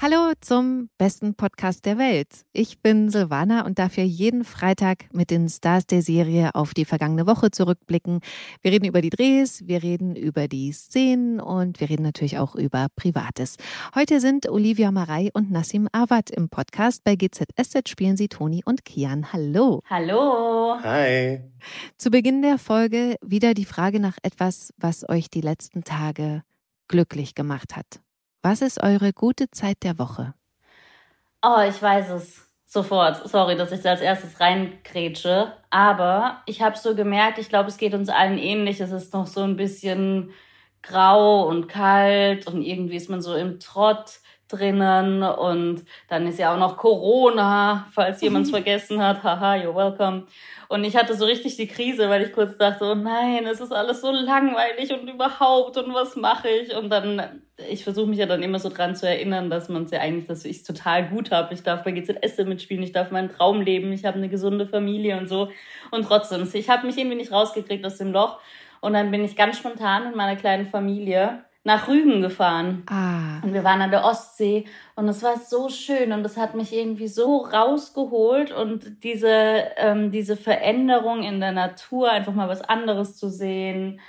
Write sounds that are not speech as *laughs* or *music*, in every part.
Hallo zum besten Podcast der Welt. Ich bin Silvana und darf hier jeden Freitag mit den Stars der Serie auf die vergangene Woche zurückblicken. Wir reden über die Drehs, wir reden über die Szenen und wir reden natürlich auch über Privates. Heute sind Olivia Marei und Nassim Awad im Podcast. Bei GZSZ spielen sie Toni und Kian. Hallo. Hallo. Hi. Zu Beginn der Folge wieder die Frage nach etwas, was euch die letzten Tage glücklich gemacht hat. Was ist eure gute Zeit der Woche? Oh, ich weiß es sofort. Sorry, dass ich da als erstes reinkrätsche. Aber ich habe so gemerkt, ich glaube, es geht uns allen ähnlich. Es ist noch so ein bisschen grau und kalt und irgendwie ist man so im Trott drinnen und dann ist ja auch noch Corona, falls jemand es *laughs* vergessen hat. Haha, you're welcome. Und ich hatte so richtig die Krise, weil ich kurz dachte, oh nein, es ist alles so langweilig und überhaupt und was mache ich? Und dann, ich versuche mich ja dann immer so dran zu erinnern, dass man es ja eigentlich, dass ich es total gut habe. Ich darf bei GZS mitspielen, ich darf meinen Traum leben, ich habe eine gesunde Familie und so. Und trotzdem, ich habe mich irgendwie nicht rausgekriegt aus dem Loch. Und dann bin ich ganz spontan mit meiner kleinen Familie nach Rügen gefahren. Ah. Und wir waren an der Ostsee und es war so schön und es hat mich irgendwie so rausgeholt und diese, ähm, diese Veränderung in der Natur, einfach mal was anderes zu sehen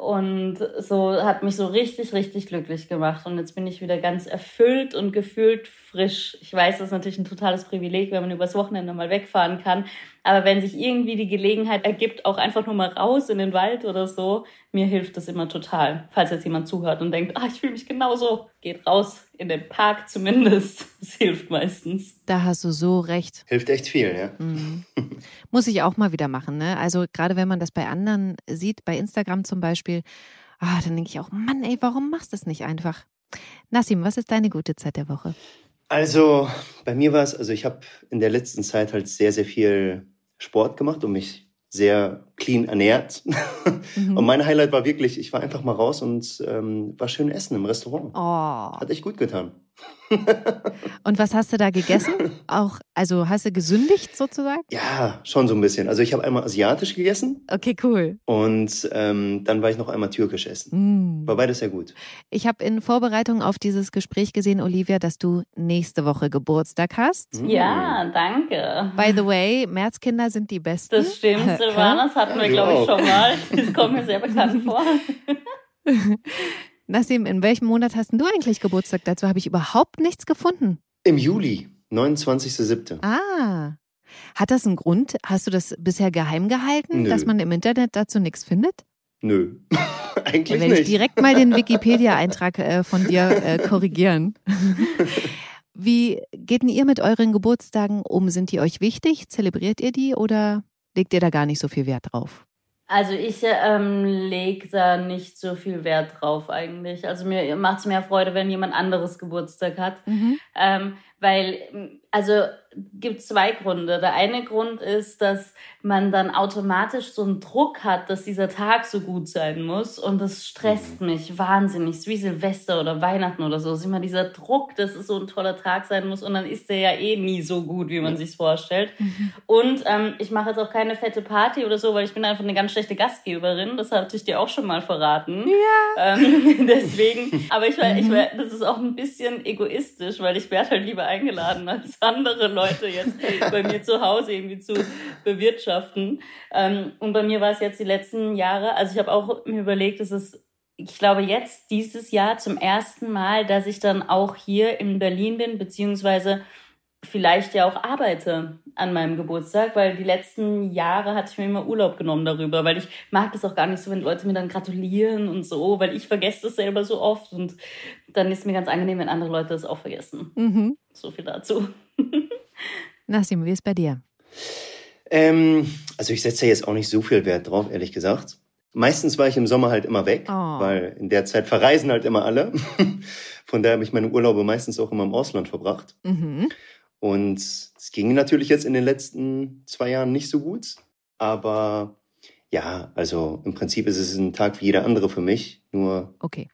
und so hat mich so richtig, richtig glücklich gemacht. Und jetzt bin ich wieder ganz erfüllt und gefühlt frisch. Ich weiß, das ist natürlich ein totales Privileg, wenn man übers Wochenende mal wegfahren kann. Aber wenn sich irgendwie die Gelegenheit ergibt, auch einfach nur mal raus in den Wald oder so, mir hilft das immer total. Falls jetzt jemand zuhört und denkt, ah, ich fühle mich genauso, geht raus in den Park zumindest. *laughs* Das hilft meistens. Da hast du so recht. Hilft echt viel, ja. Mhm. *laughs* Muss ich auch mal wieder machen, ne? Also gerade wenn man das bei anderen sieht, bei Instagram zum Beispiel, ah, dann denke ich auch, Mann, ey, warum machst du das nicht einfach? Nassim, was ist deine gute Zeit der Woche? Also bei mir war es, also ich habe in der letzten Zeit halt sehr, sehr viel Sport gemacht und mich sehr clean ernährt. Mhm. Und mein Highlight war wirklich, ich war einfach mal raus und ähm, war schön essen im Restaurant. Oh. Hat echt gut getan. *laughs* und was hast du da gegessen? Auch, also hast du gesündigt sozusagen? Ja, schon so ein bisschen. Also ich habe einmal asiatisch gegessen. Okay, cool. Und ähm, dann war ich noch einmal türkisch essen. Mm. War beides sehr gut. Ich habe in Vorbereitung auf dieses Gespräch gesehen, Olivia, dass du nächste Woche Geburtstag hast. Mm. Ja, danke. By the way, Märzkinder sind die besten. Das stimmt, *laughs* Silvana, das hatten wir, glaube ich, schon mal. Das kommt mir sehr bekannt vor. *laughs* Nassim, in welchem Monat hast du eigentlich Geburtstag? Dazu habe ich überhaupt nichts gefunden. Im Juli, 29.07. Ah. Hat das einen Grund? Hast du das bisher geheim gehalten, Nö. dass man im Internet dazu nichts findet? Nö, *laughs* eigentlich Da werde ich nicht. direkt mal den *laughs* Wikipedia-Eintrag äh, von dir äh, *laughs* korrigieren. Wie geht denn ihr mit euren Geburtstagen um? Sind die euch wichtig? Zelebriert ihr die oder legt ihr da gar nicht so viel Wert drauf? Also ich ähm, lege da nicht so viel Wert drauf eigentlich. Also mir macht es mehr Freude, wenn jemand anderes Geburtstag hat. Ähm, weil, also gibt zwei Gründe. Der eine Grund ist, dass man dann automatisch so einen Druck hat, dass dieser Tag so gut sein muss. Und das stresst mich wahnsinnig. Es ist wie Silvester oder Weihnachten oder so. Es ist immer dieser Druck, dass es so ein toller Tag sein muss. Und dann ist der ja eh nie so gut, wie man sich vorstellt. *laughs* Und ähm, ich mache jetzt auch keine fette Party oder so, weil ich bin einfach eine ganz schlechte Gastgeberin. Das hatte ich dir auch schon mal verraten. Ja. Ähm, *laughs* deswegen, aber ich, ich war, das ist auch ein bisschen egoistisch, weil ich werde halt lieber eingeladen, als andere Leute jetzt *laughs* bei mir zu Hause irgendwie zu bewirtschaften. Ähm, und bei mir war es jetzt die letzten Jahre, also ich habe auch mir überlegt, es ist ich glaube jetzt dieses Jahr zum ersten Mal, dass ich dann auch hier in Berlin bin, beziehungsweise vielleicht ja auch arbeite an meinem Geburtstag, weil die letzten Jahre hatte ich mir immer Urlaub genommen darüber, weil ich mag das auch gar nicht so, wenn Leute mir dann gratulieren und so, weil ich vergesse das selber so oft und dann ist mir ganz angenehm, wenn andere Leute das auch vergessen. Mhm. So viel dazu. *laughs* Nassim, wie ist bei dir? Ähm, also ich setze jetzt auch nicht so viel Wert drauf, ehrlich gesagt. Meistens war ich im Sommer halt immer weg, Oh. weil in der Zeit verreisen halt immer alle. *laughs* Von daher habe ich meine Urlaube meistens auch immer im Ausland verbracht. Mhm. Und es ging natürlich jetzt in den letzten zwei Jahren nicht so gut. Aber ja, also im Prinzip ist es ein Tag wie jeder andere für mich. Nur Okay.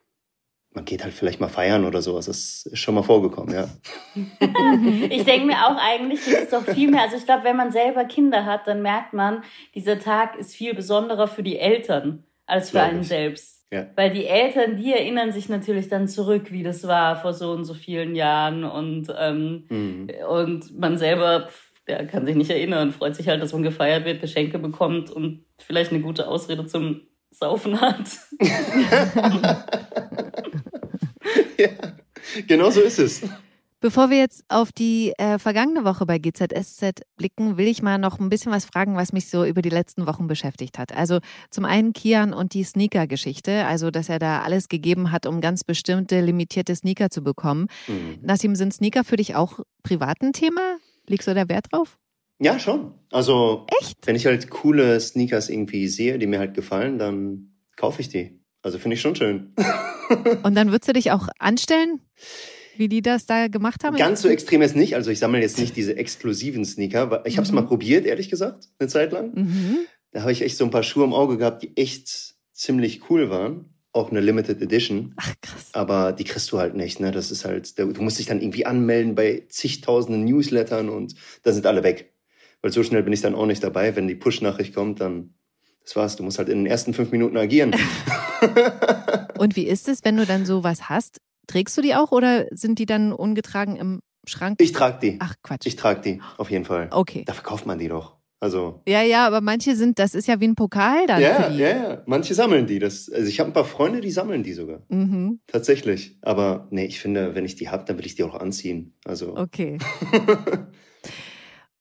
man geht halt vielleicht mal feiern oder sowas. Das ist schon mal vorgekommen, ja. *laughs* ich denke mir auch eigentlich, das ist doch viel mehr. Also ich glaube, wenn man selber Kinder hat, dann merkt man, dieser Tag ist viel besonderer für die Eltern als für einen selbst. Ja. Weil die Eltern, die erinnern sich natürlich dann zurück, wie das war vor so und so vielen Jahren und, ähm, mhm. und man selber, der kann sich nicht erinnern, freut sich halt, dass man gefeiert wird, Geschenke bekommt und vielleicht eine gute Ausrede zum Saufen hat. *laughs* ja, genau so ist es. Bevor wir jetzt auf die äh, vergangene Woche bei GZSZ blicken, will ich mal noch ein bisschen was fragen, was mich so über die letzten Wochen beschäftigt hat. Also zum einen Kian und die Sneaker-Geschichte, also dass er da alles gegeben hat, um ganz bestimmte limitierte Sneaker zu bekommen. Mhm. Nassim, sind Sneaker für dich auch privat ein Thema? Legst du da Wert drauf? Ja, schon. Also, Echt? wenn ich halt coole Sneakers irgendwie sehe, die mir halt gefallen, dann kaufe ich die. Also finde ich schon schön. Und dann würdest du dich auch anstellen, wie die das da gemacht haben? Ganz so extrem ist nicht. Also ich sammle jetzt nicht diese exklusiven Sneaker. Ich habe es mhm. mal probiert, ehrlich gesagt, eine Zeit lang. Mhm. Da habe ich echt so ein paar Schuhe im Auge gehabt, die echt ziemlich cool waren. Auch eine Limited Edition. Ach, krass. Aber die kriegst du halt nicht. Ne? Das ist halt, du musst dich dann irgendwie anmelden bei zigtausenden Newslettern und da sind alle weg. Weil so schnell bin ich dann auch nicht dabei. Wenn die Push-Nachricht kommt, dann das war's. Du musst halt in den ersten fünf Minuten agieren. *laughs* Und wie ist es, wenn du dann sowas hast? Trägst du die auch oder sind die dann ungetragen im Schrank? Ich trage die. Ach Quatsch. Ich trage die, auf jeden Fall. Okay. Da verkauft man die doch. Also. Ja, ja, aber manche sind, das ist ja wie ein Pokal dann. Ja, ja, ja. Manche sammeln die. Das, also ich habe ein paar Freunde, die sammeln die sogar. Mhm. Tatsächlich. Aber nee, ich finde, wenn ich die habe, dann will ich die auch anziehen. Also. Okay. *laughs*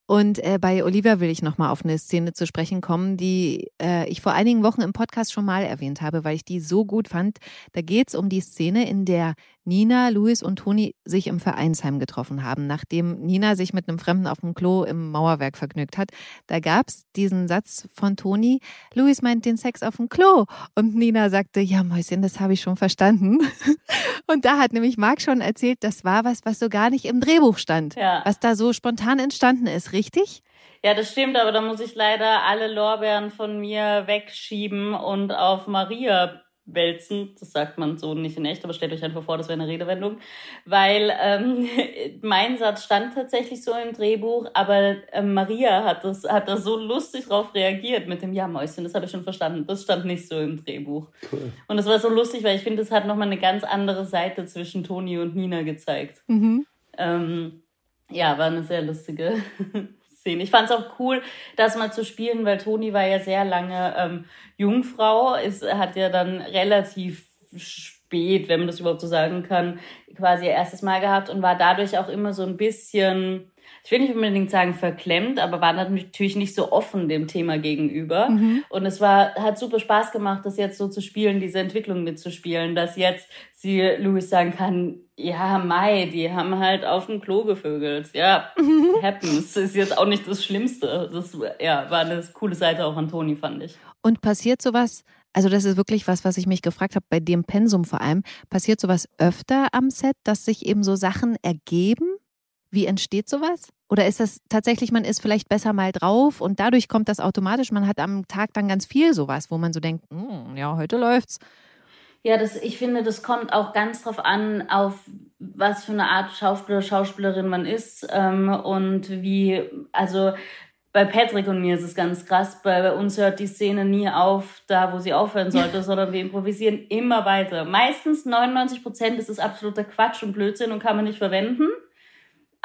Und äh, bei Olivia will ich nochmal auf eine Szene zu sprechen kommen, die äh, ich vor einigen Wochen im Podcast schon mal erwähnt habe, weil ich die so gut fand. Da geht es um die Szene, in der Nina, Luis und Toni sich im Vereinsheim getroffen haben, nachdem Nina sich mit einem Fremden auf dem Klo im Mauerwerk vergnügt hat. Da gab's diesen Satz von Toni, Luis meint den Sex auf dem Klo. Und Nina sagte, ja Mäuschen, das habe ich schon verstanden. *laughs* Und da hat nämlich Marc schon erzählt, das war was, was so gar nicht im Drehbuch stand, ja. was da so spontan entstanden ist, richtig? Ja, das stimmt, aber da muss ich leider alle Lorbeeren von mir wegschieben und auf Maria wälzen. Das sagt man so nicht in echt, aber stellt euch einfach vor, das wäre eine Redewendung. Weil ähm, *laughs* mein Satz stand tatsächlich so im Drehbuch, aber äh, Maria hat das, hat das so lustig drauf reagiert mit dem Ja, Mäuschen, das habe ich schon verstanden. Das stand nicht so im Drehbuch. Cool. Und das war so lustig, weil ich finde, das hat nochmal eine ganz andere Seite zwischen Toni und Nina gezeigt. Mhm. Ähm, ja, war eine sehr lustige *laughs* Szene. Ich fand es auch cool, das mal zu spielen, weil Toni war ja sehr lange ähm, Jungfrau, ist, hat ja dann relativ spät, wenn man das überhaupt so sagen kann, quasi ihr erstes Mal gehabt und war dadurch auch immer so ein bisschen ich will nicht unbedingt sagen verklemmt, aber war natürlich nicht so offen dem Thema gegenüber. Mhm. Und es war, hat super Spaß gemacht, das jetzt so zu spielen, diese Entwicklung mitzuspielen, dass jetzt sie Louis sagen kann, ja, Mai, die haben halt auf dem Klo gevögelt. Ja, happens. Ist jetzt auch nicht das Schlimmste. Das ja, war eine coole Seite auch an Toni, fand ich. Und passiert sowas, also das ist wirklich was, was ich mich gefragt habe, bei dem Pensum vor allem, passiert sowas öfter am Set, dass sich eben so Sachen ergeben? Wie entsteht sowas? Oder ist das tatsächlich, man ist vielleicht besser mal drauf und dadurch kommt das automatisch, man hat am Tag dann ganz viel sowas, wo man so denkt, hm, ja, heute läuft's. Ja, das, ich finde, das kommt auch ganz drauf an, auf was für eine Art Schauspieler, Schauspielerin man ist ähm, und wie, also bei Patrick und mir ist es ganz krass. Bei uns hört die Szene nie auf, da wo sie aufhören *laughs* sollte, sondern wir improvisieren immer weiter. Meistens 99 Prozent ist es absoluter Quatsch und Blödsinn und kann man nicht verwenden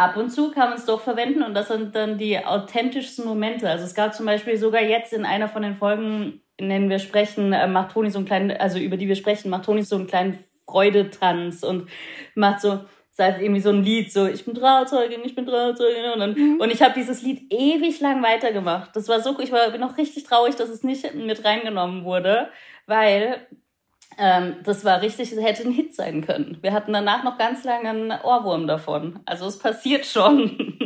ab und zu kann man es doch verwenden und das sind dann die authentischsten Momente. Also es gab zum Beispiel sogar jetzt in einer von den Folgen, in denen wir sprechen, äh, macht Toni so einen kleinen, also über die wir sprechen, macht Toni so einen kleinen Freudetanz und macht so, sagt irgendwie so ein Lied, so ich bin Trauzeugin, ich bin Trauzeugin und, dann, mhm. und ich habe dieses Lied ewig lang weitergemacht. Das war so, ich war bin auch richtig traurig, dass es nicht mit reingenommen wurde, weil ähm, das war richtig, hätte ein Hit sein können. Wir hatten danach noch ganz lange einen Ohrwurm davon. Also es passiert schon.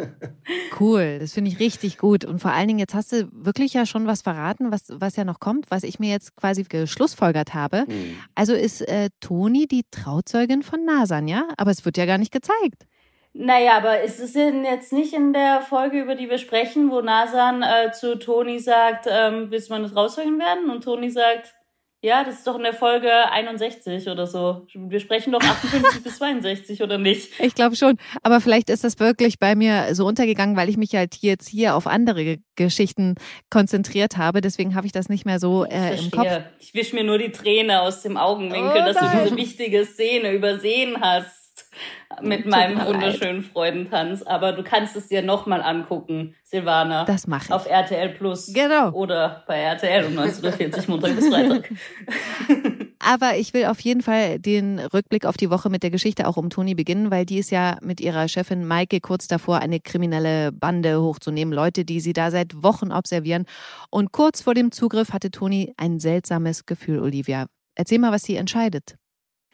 *laughs* cool, das finde ich richtig gut. Und vor allen Dingen, jetzt hast du wirklich ja schon was verraten, was, was ja noch kommt, was ich mir jetzt quasi geschlussfolgert habe. Mhm. Also ist äh, Toni die Trauzeugin von Nasan, ja? Aber es wird ja gar nicht gezeigt. Naja, aber ist es denn jetzt nicht in der Folge, über die wir sprechen, wo Nasan äh, zu Toni sagt, ähm, willst du meine Trauzeugin werden? Und Toni sagt, Ja, das ist doch in der Folge 61 oder so. Wir sprechen doch 58 *laughs* bis 62 oder nicht? Ich glaube schon. Aber vielleicht ist das wirklich bei mir so untergegangen, weil ich mich halt jetzt hier auf andere Geschichten konzentriert habe. Deswegen habe ich das nicht mehr so äh, im Kopf. Ich wisch mir nur die Träne aus dem Augenwinkel, oh, dass du diese wichtige Szene übersehen hast mit meinem wunderschönen leid. Freudentanz. Aber du kannst es dir nochmal angucken, Silvana. Das mache ich. Auf RTL Plus. Genau. Oder bei RTL um 19.40 Uhr Montag bis Freitag. *laughs* *laughs* Aber ich will auf jeden Fall den Rückblick auf die Woche mit der Geschichte auch um Toni beginnen, weil die ist ja mit ihrer Chefin Maike kurz davor, eine kriminelle Bande hochzunehmen. Leute, die sie da seit Wochen observieren. Und kurz vor dem Zugriff hatte Toni ein seltsames Gefühl, Olivia. Erzähl mal, was sie entscheidet.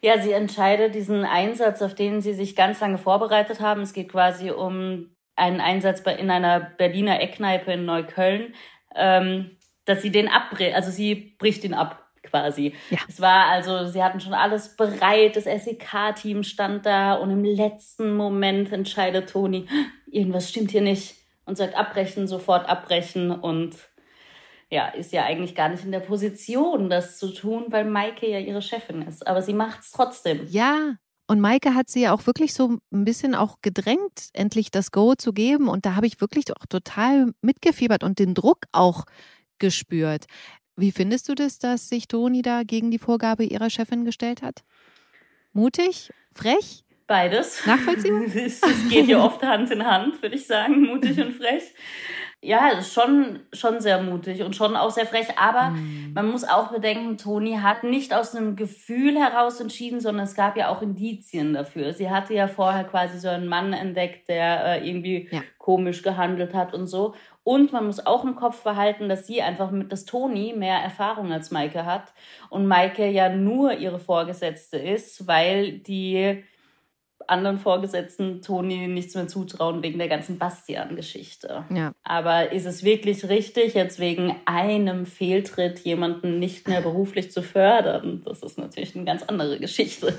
Ja, sie entscheidet diesen Einsatz, auf den sie sich ganz lange vorbereitet haben. Es geht quasi um einen Einsatz in einer Berliner Eckkneipe in Neukölln, ähm, dass sie den abbricht, also sie bricht ihn ab quasi. Ja. Es war also, sie hatten schon alles bereit, das SEK-Team stand da und im letzten Moment entscheidet Toni, irgendwas stimmt hier nicht und sagt abbrechen, sofort abbrechen und ja, ist ja eigentlich gar nicht in der Position, das zu tun, weil Maike ja ihre Chefin ist. Aber sie macht es trotzdem. Ja, und Maike hat sie ja auch wirklich so ein bisschen auch gedrängt, endlich das Go zu geben. Und da habe ich wirklich auch total mitgefiebert und den Druck auch gespürt. Wie findest du das, dass sich Toni da gegen die Vorgabe ihrer Chefin gestellt hat? Mutig? Frech? Beides. Nachvollziehbar? *laughs* es geht ja oft Hand in Hand, würde ich sagen, mutig und frech ja, ist schon, schon sehr mutig und schon auch sehr frech. Aber mhm. man muss auch bedenken, Toni hat nicht aus einem Gefühl heraus entschieden, sondern es gab ja auch Indizien dafür. Sie hatte ja vorher quasi so einen Mann entdeckt, der äh, irgendwie ja. komisch gehandelt hat und so. Und man muss auch im Kopf behalten, dass sie einfach mit, dass Toni mehr Erfahrung als Maike hat und Maike ja nur ihre Vorgesetzte ist, weil die anderen Vorgesetzten Toni nichts mehr zutrauen wegen der ganzen Bastian-Geschichte. Ja. Aber ist es wirklich richtig, jetzt wegen einem Fehltritt jemanden nicht mehr beruflich zu fördern? Das ist natürlich eine ganz andere Geschichte.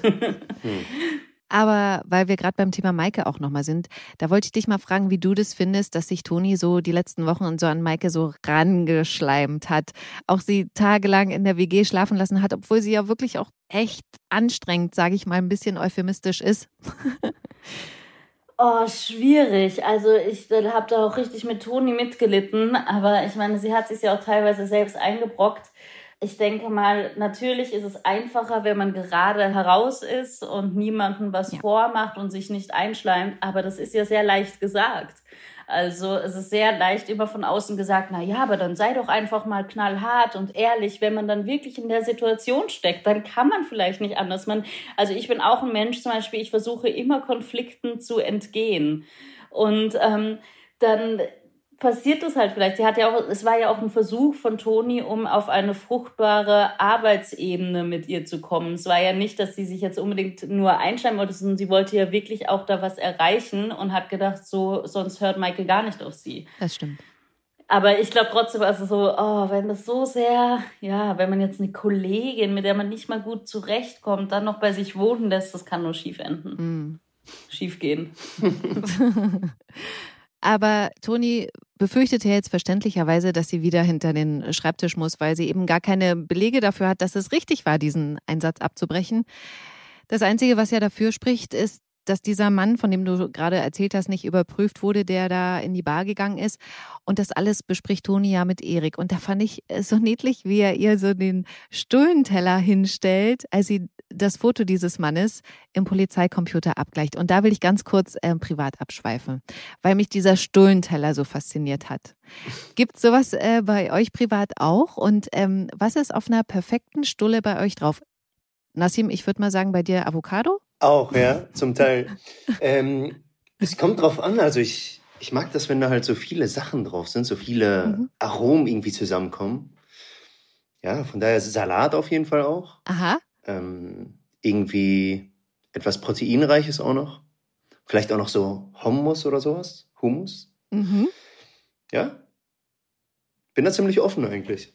Hm. *laughs* Aber weil wir gerade beim Thema Maike auch nochmal sind, da wollte ich dich mal fragen, wie du das findest, dass sich Toni so die letzten Wochen so an Maike so rangeschleimt hat. Auch sie tagelang in der WG schlafen lassen hat, obwohl sie ja wirklich auch echt anstrengend, sage ich mal, ein bisschen euphemistisch ist. Oh, schwierig. Also ich habe da auch richtig mit Toni mitgelitten, aber ich meine, sie hat sich ja auch teilweise selbst eingebrockt ich denke mal, natürlich ist es einfacher, wenn man gerade heraus ist und niemandem was ja. vormacht und sich nicht einschleimt, aber das ist ja sehr leicht gesagt. Also es ist sehr leicht immer von außen gesagt, na ja, aber dann sei doch einfach mal knallhart und ehrlich, wenn man dann wirklich in der Situation steckt, dann kann man vielleicht nicht anders. Man, also ich bin auch ein Mensch zum Beispiel, ich versuche immer Konflikten zu entgehen und ähm, dann passiert es halt vielleicht. Sie hat ja auch, es war ja auch ein Versuch von Toni, um auf eine fruchtbare Arbeitsebene mit ihr zu kommen. Es war ja nicht, dass sie sich jetzt unbedingt nur einschreiben wollte, sondern sie wollte ja wirklich auch da was erreichen und hat gedacht, so, sonst hört Michael gar nicht auf sie. Das stimmt. Aber ich glaube trotzdem, also so, oh, wenn das so sehr, ja, wenn man jetzt eine Kollegin, mit der man nicht mal gut zurechtkommt, dann noch bei sich wohnen lässt, das kann nur schief enden. Mm. Schief gehen. *laughs* *laughs* Aber Toni befürchtete jetzt verständlicherweise, dass sie wieder hinter den Schreibtisch muss, weil sie eben gar keine Belege dafür hat, dass es richtig war, diesen Einsatz abzubrechen. Das Einzige, was ja dafür spricht, ist, dass dieser Mann, von dem du gerade erzählt hast, nicht überprüft wurde, der da in die Bar gegangen ist. Und das alles bespricht Toni ja mit Erik. Und da fand ich so niedlich, wie er ihr so den Stullenteller hinstellt, als sie das Foto dieses Mannes im Polizeicomputer abgleicht. Und da will ich ganz kurz äh, privat abschweifen, weil mich dieser Stullenteller so fasziniert hat. Gibt es sowas äh, bei euch privat auch? Und ähm, was ist auf einer perfekten Stulle bei euch drauf? Nassim, ich würde mal sagen, bei dir Avocado? Auch, ja, zum Teil. *laughs* ähm, es kommt drauf an. Also ich, ich mag das, wenn da halt so viele Sachen drauf sind, so viele mhm. Aromen irgendwie zusammenkommen. Ja, von daher Salat auf jeden Fall auch. Aha. Ähm, irgendwie etwas Proteinreiches auch noch. Vielleicht auch noch so Hummus oder sowas. Hummus. Mhm. Ja. Bin da ziemlich offen eigentlich.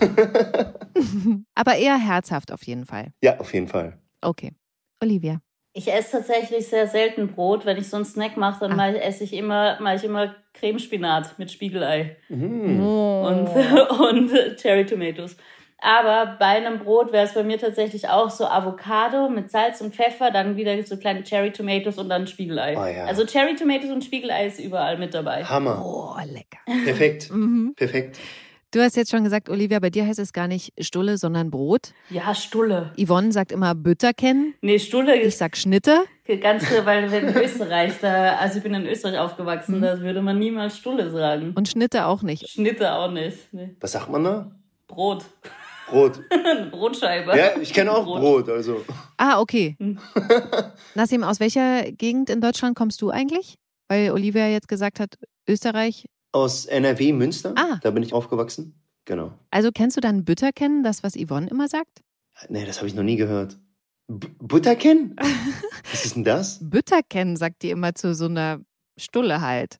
*laughs* Aber eher herzhaft auf jeden Fall. Ja, auf jeden Fall. Okay. Olivia. Ich esse tatsächlich sehr selten Brot. Wenn ich so einen Snack mache, dann ah. esse ich immer, mache ich immer Cremespinat mit Spiegelei. Mm. Und, *laughs* und Cherry Tomatoes. Aber bei einem Brot wäre es bei mir tatsächlich auch so Avocado mit Salz und Pfeffer, dann wieder so kleine Cherry Tomatoes und dann Spiegelei. Oh ja. Also Cherry Tomatoes und Spiegelei ist überall mit dabei. Hammer. Oh, lecker. Perfekt. *laughs* Mhm. Perfekt. Du hast jetzt schon gesagt, Olivia, bei dir heißt es gar nicht Stulle, sondern Brot. Ja, Stulle. Yvonne sagt immer Bütterken. Nee, Stulle Ich sag Schnitte. ganz klar, weil in Österreich, da, also ich bin in Österreich aufgewachsen, da würde man niemals Stulle sagen. Und Schnitte auch nicht. Schnitte auch nicht. Nee. Was sagt man da? Brot. Brot. *laughs* Eine Brotscheibe. Ja, ich kenne auch Brot, also. Ah, okay. Hm. *laughs* Nassim, aus welcher Gegend in Deutschland kommst du eigentlich? Weil Olivia jetzt gesagt hat, Österreich. Aus NRW Münster. Ah. Da bin ich aufgewachsen. Genau. Also kennst du dann Bütterken, das, was Yvonne immer sagt? Nee, das habe ich noch nie gehört. B Butterken? *laughs* Was ist denn das? Bütterken sagt die immer zu so einer Stulle halt.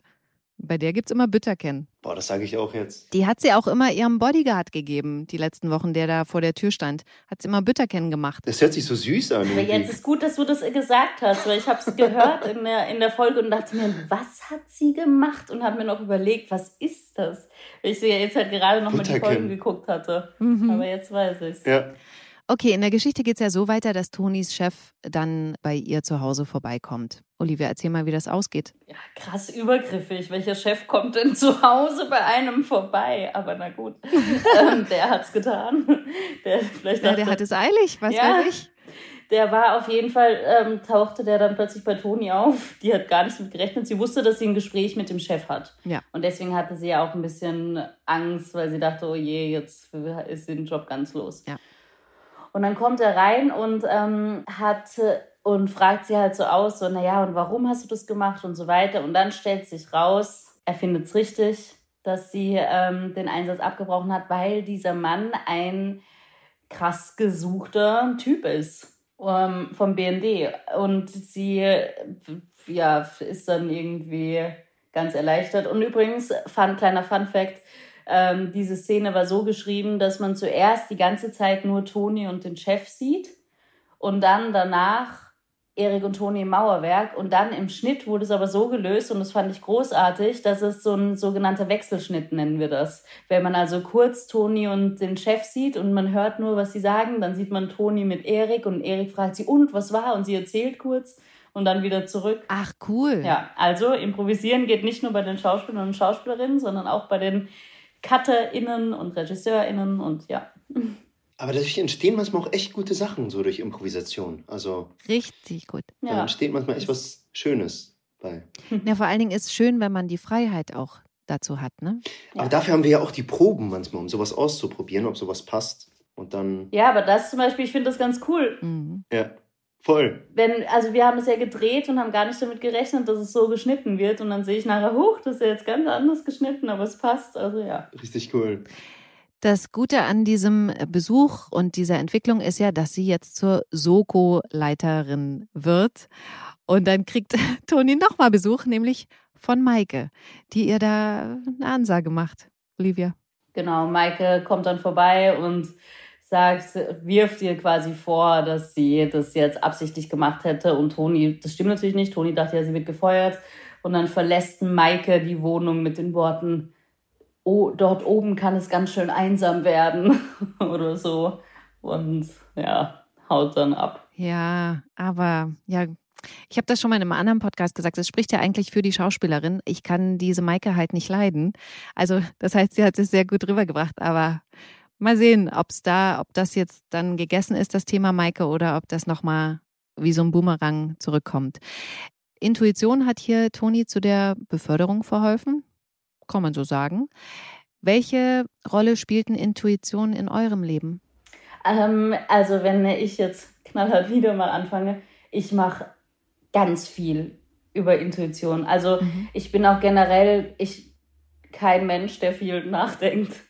Bei der gibt's immer Bütterken. Boah, das sage ich auch jetzt. Die hat sie auch immer ihrem Bodyguard gegeben, die letzten Wochen, der da vor der Tür stand. Hat sie immer Bütterken gemacht. Das hört sich so süß an. Aber jetzt ist gut, dass du das gesagt hast, weil ich habe es gehört in der, in der Folge und dachte mir, was hat sie gemacht? Und habe mir noch überlegt, was ist das? Weil ich sie ja jetzt halt gerade noch mal die. Folgen geguckt hatte. Mhm. Aber jetzt weiß ich's. Ja. Okay, in der Geschichte geht's ja so weiter, dass Tonis Chef dann bei ihr zu Hause vorbeikommt. Olivia, erzähl mal, wie das ausgeht. Ja, krass übergriffig. Welcher Chef kommt denn zu Hause bei einem vorbei? Aber na gut, *laughs* ähm, der hat's getan. Der, vielleicht Ja, dachte, der hat es eilig, was Ja. weiß ich. Der war auf jeden Fall, ähm, tauchte der dann plötzlich bei Toni auf. Die hat gar nicht mit gerechnet. Sie wusste, dass sie ein Gespräch mit dem Chef hat. Ja. Und deswegen hatte sie ja auch ein bisschen Angst, weil sie dachte, oh je, jetzt ist den Job ganz los. Ja. Und dann kommt er rein und ähm, hat und fragt sie halt so aus, so, naja, und warum hast du das gemacht und so weiter. Und dann stellt sich raus, er findet es richtig, dass sie ähm, den Einsatz abgebrochen hat, weil dieser Mann ein krass gesuchter Typ ist ähm, vom BND. Und sie ja, ist dann irgendwie ganz erleichtert. Und übrigens, fun, kleiner Fun Fact, ähm, diese Szene war so geschrieben, dass man zuerst die ganze Zeit nur Toni und den Chef sieht und dann danach Erik und Toni im Mauerwerk und dann im Schnitt wurde es aber so gelöst und das fand ich großartig, dass es so ein sogenannter Wechselschnitt nennen wir das. Wenn man also kurz Toni und den Chef sieht und man hört nur, was sie sagen, dann sieht man Toni mit Erik und Erik fragt sie und was war und sie erzählt kurz und dann wieder zurück. Ach, cool. Ja, also improvisieren geht nicht nur bei den Schauspielern und Schauspielerinnen, sondern auch bei den CutterInnen und RegisseurInnen und ja. Aber dadurch entstehen manchmal auch echt gute Sachen, so durch Improvisation. Also Richtig gut. da Ja, entsteht manchmal echt was Schönes bei. *laughs* Ja, vor allen Dingen ist es schön, wenn man die Freiheit auch dazu hat, ne? Ja. Aber dafür haben wir ja auch die Proben manchmal, um sowas auszuprobieren, ob sowas passt. Und dann, ja aber das zum Beispiel, ich finde das ganz cool. Mhm. ja, voll. Wenn, also wir haben es ja gedreht und haben gar nicht damit gerechnet, dass es so geschnitten wird. Und dann sehe ich nachher, huch, das ist ja jetzt ganz anders geschnitten, aber es passt. Also ja. Richtig cool. Das Gute an diesem Besuch und dieser Entwicklung ist ja, dass sie jetzt zur Soko-Leiterin wird. Und dann kriegt *laughs* Toni nochmal Besuch, nämlich von Maike, die ihr da eine Ansage macht. Olivia. Genau, Maike kommt dann vorbei und sagt, wirft ihr quasi vor, dass sie das jetzt absichtlich gemacht hätte. Und Toni, das stimmt natürlich nicht. Toni dachte ja, sie wird gefeuert. Und dann verlässt Maike die Wohnung mit den Worten, oh, dort oben kann es ganz schön einsam werden *laughs* oder so. Und ja, haut dann ab. Ja, aber ja, ich habe das schon mal in einem anderen Podcast gesagt. Es spricht ja eigentlich für die Schauspielerin. Ich kann diese Maike halt nicht leiden. Also, das heißt, sie hat es sehr gut rübergebracht. Aber mal sehen, ob es da, ob das jetzt dann gegessen ist, das Thema Maike, oder ob das nochmal wie so ein Boomerang zurückkommt. Intuition hat hier Toni zu der Beförderung verholfen, kann man so sagen. Welche Rolle spielten Intuition in eurem Leben? Ähm, also wenn ich jetzt knallhart wieder mal anfange, ich mache ganz viel über Intuition. Also Mhm. ich bin auch generell ich kein Mensch, der viel nachdenkt.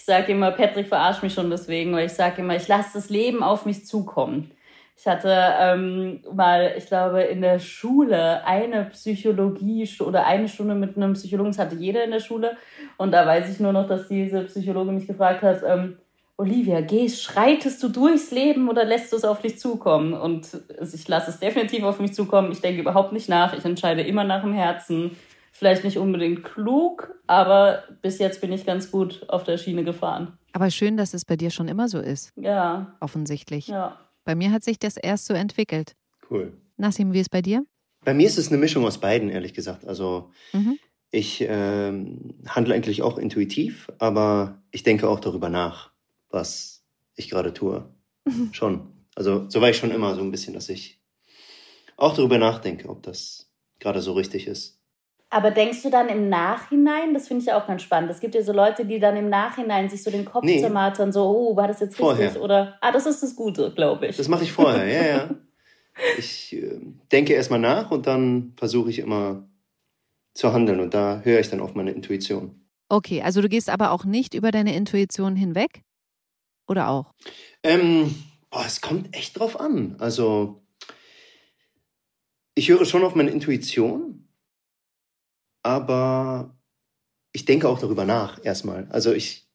Ich sage immer, Patrick verarscht mich schon deswegen, weil ich sage immer, ich lasse das Leben auf mich zukommen. Ich hatte ähm, mal, ich glaube, in der Schule eine Psychologie oder eine Stunde mit einem Psychologen, das hatte jeder in der Schule. Und da weiß ich nur noch, dass diese Psychologe mich gefragt hat, ähm, Olivia, gehst, schreitest du durchs Leben oder lässt du es auf dich zukommen? Und ich lasse es definitiv auf mich zukommen. Ich denke überhaupt nicht nach. Ich entscheide immer nach dem Herzen. Vielleicht nicht unbedingt klug, aber bis jetzt bin ich ganz gut auf der Schiene gefahren. Aber schön, dass es bei dir schon immer so ist. Ja. Offensichtlich. Ja. Bei mir hat sich das erst so entwickelt. Cool. Nassim, wie ist bei dir? Bei mir ist es eine Mischung aus beiden, ehrlich gesagt. Also mhm. ich ähm, handle eigentlich auch intuitiv, aber ich denke auch darüber nach, was ich gerade tue. *laughs* Schon. Also so war ich schon immer so ein bisschen, dass ich auch darüber nachdenke, ob das gerade so richtig ist. Aber denkst du dann im Nachhinein, das finde ich auch ganz spannend. Es gibt ja so Leute, die dann im Nachhinein sich so den Kopf nee. zermartern, so, oh, war das jetzt vorher. richtig? Oder, ah, das ist das Gute, glaube ich. Das mache ich vorher, ja, ja. Ich äh, denke erstmal nach und dann versuche ich immer zu handeln und da höre ich dann auf meine Intuition. Okay, also du gehst aber auch nicht über deine Intuition hinweg? Oder auch? Ähm, boah, es kommt echt drauf an. Also, ich höre schon auf meine Intuition, aber ich denke auch darüber nach erstmal. Also ich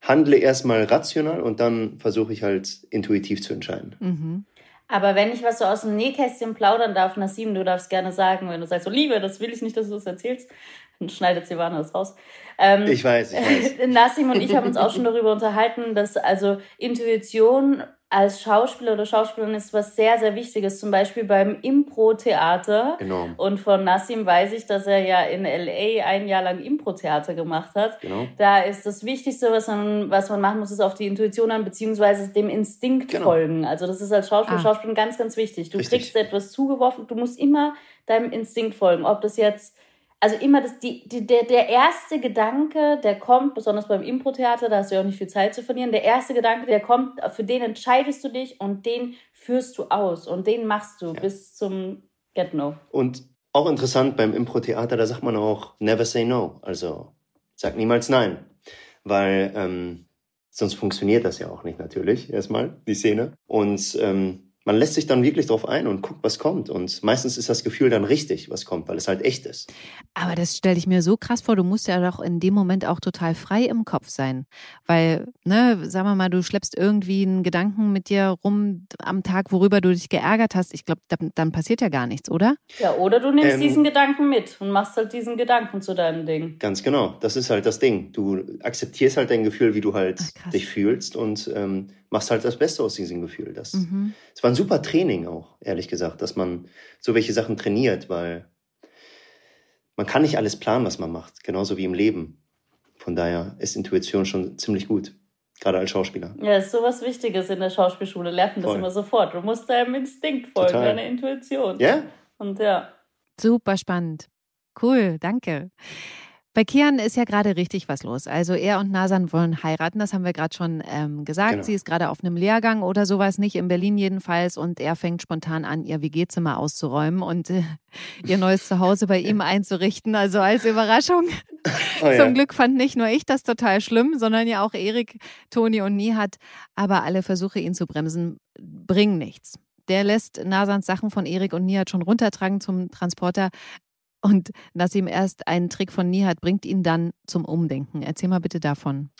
handle erstmal rational und dann versuche ich halt intuitiv zu entscheiden. Mhm. Aber wenn ich was so aus dem Nähkästchen plaudern darf, Nassim, du darfst gerne sagen, wenn du sagst, so Liebe, das will ich nicht, dass du das erzählst, dann schneidet Silvana das raus. Ähm, ich weiß, ich weiß. *laughs* Nassim und ich haben uns auch schon darüber unterhalten, dass also Intuition als Schauspieler oder Schauspielerin ist was sehr, sehr Wichtiges. Zum Beispiel beim Impro-Theater. Genau. Und von Nassim weiß ich, dass er ja in L.A. ein Jahr lang Impro-Theater gemacht hat. Genau. Da ist das Wichtigste, was man, was man machen muss, ist auf die Intuition an, beziehungsweise dem Instinkt genau. folgen. Also das ist als Schauspieler, ah. Schauspielerin ganz, ganz wichtig. Du Richtig. kriegst etwas zugeworfen, du musst immer deinem Instinkt folgen. Ob das jetzt also immer das, die, die, der, der erste Gedanke, der kommt, besonders beim Impro-Theater, da hast du ja auch nicht viel Zeit zu verlieren, der erste Gedanke, der kommt, für den entscheidest du dich und den führst du aus und den machst du ja. bis zum Get-No. Und auch interessant beim Impro-Theater, da sagt man auch never say no, also sag niemals nein, weil ähm, sonst funktioniert das ja auch nicht natürlich erstmal, die Szene. Und ähm, man lässt sich dann wirklich drauf ein und guckt, was kommt. Und meistens ist das Gefühl dann richtig, was kommt, weil es halt echt ist. Aber das stelle ich mir so krass vor. Du musst ja doch in dem Moment auch total frei im Kopf sein. Weil, ne, sagen wir mal, du schleppst irgendwie einen Gedanken mit dir rum am Tag, worüber du dich geärgert hast. Ich glaube, dann, dann, passiert ja gar nichts, oder? Ja, oder du nimmst ähm, diesen Gedanken mit und machst halt diesen Gedanken zu deinem Ding. Ganz genau. Das ist halt das Ding. Du akzeptierst halt dein Gefühl, wie du halt Ach, dich fühlst und ähm, machst halt das Beste aus diesem Gefühl. Das, mhm. das war ein super Training auch, ehrlich gesagt, dass man so welche Sachen trainiert, weil man kann nicht alles planen, was man macht, genauso wie im Leben. Von daher ist Intuition schon ziemlich gut, gerade als Schauspieler. Ja, ist sowas Wichtiges in der Schauspielschule, lernt man das immer sofort. Du musst deinem Instinkt folgen, Total. deiner Intuition. Ja? Und ja. Super spannend. Cool, danke. Bei Kian ist ja gerade richtig was los. Also er und Nasan wollen heiraten, das haben wir gerade schon ähm, gesagt. Genau. Sie ist gerade auf einem Lehrgang oder sowas, nicht in Berlin jedenfalls. Und er fängt spontan an, ihr WG-Zimmer auszuräumen und äh, ihr neues Zuhause bei ihm *laughs* einzurichten. Also als Überraschung. Oh, ja. Zum Glück fand nicht nur ich das total schlimm, sondern ja auch Erik, Toni und Nihat. Aber alle Versuche, ihn zu bremsen, bringen nichts. Der lässt Nasans Sachen von Erik und Nihat schon runtertragen zum Transporter. Und Nassim erst einen Trick von Nihat bringt ihn dann zum Umdenken. Erzähl mal bitte davon.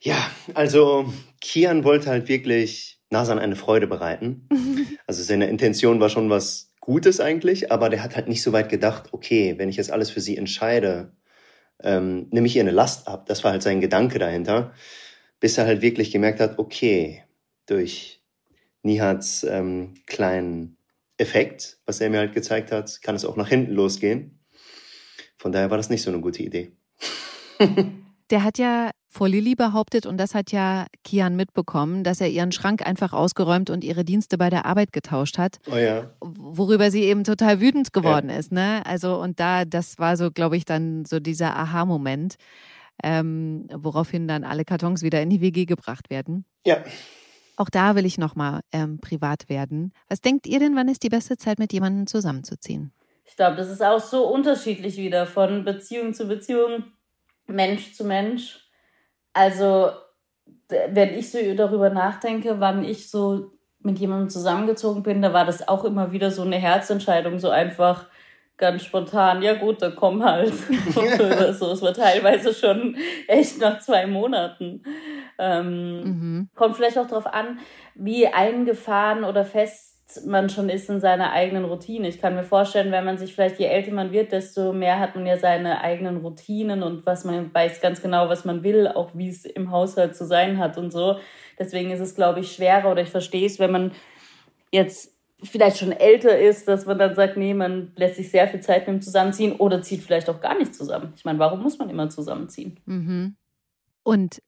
Ja, also Kian wollte halt wirklich Nasan eine Freude bereiten. *laughs* Also seine Intention war schon was Gutes eigentlich, aber der hat halt nicht so weit gedacht, okay, wenn ich jetzt alles für sie entscheide, ähm, nehme ich ihr eine Last ab. Das war halt sein Gedanke dahinter. Bis er halt wirklich gemerkt hat, okay, durch Nihats ähm, kleinen Effekt, was er mir halt gezeigt hat, kann es auch nach hinten losgehen. Von daher war das nicht so eine gute Idee. *laughs* Der hat ja vor Lilly behauptet, und das hat ja Kian mitbekommen, dass er ihren Schrank einfach ausgeräumt und ihre Dienste bei der Arbeit getauscht hat. Oh ja. Worüber sie eben total wütend geworden ja. ist, ne? Also, und da, das war so, glaube ich, dann so dieser Aha-Moment, ähm, woraufhin dann alle Kartons wieder in die WG gebracht werden. Ja. Auch da will ich nochmal ähm, privat werden. Was denkt ihr denn, wann ist die beste Zeit, mit jemandem zusammenzuziehen? Ich glaube, das ist auch so unterschiedlich wieder von Beziehung zu Beziehung, Mensch zu Mensch. Also, wenn ich so darüber nachdenke, wann ich so mit jemandem zusammengezogen bin, da war das auch immer wieder so eine Herzentscheidung, so einfach ganz spontan, ja gut, dann komm halt. *laughs* *laughs* so, es war teilweise schon echt nach zwei Monaten. Ähm, mhm. Kommt vielleicht auch darauf an, wie eingefahren oder fest fest man schon ist in seiner eigenen Routine. Ich kann mir vorstellen, wenn man sich vielleicht, je älter man wird, desto mehr hat man ja seine eigenen Routinen und was man weiß ganz genau, was man will, auch wie es im Haushalt zu sein hat und so. Deswegen ist es, glaube ich, schwerer oder ich verstehe es, wenn man jetzt vielleicht schon älter ist, dass man dann sagt, nee, man lässt sich sehr viel Zeit mit dem Zusammenziehen oder zieht vielleicht auch gar nicht zusammen. Ich meine, warum muss man immer zusammenziehen? Mhm. Und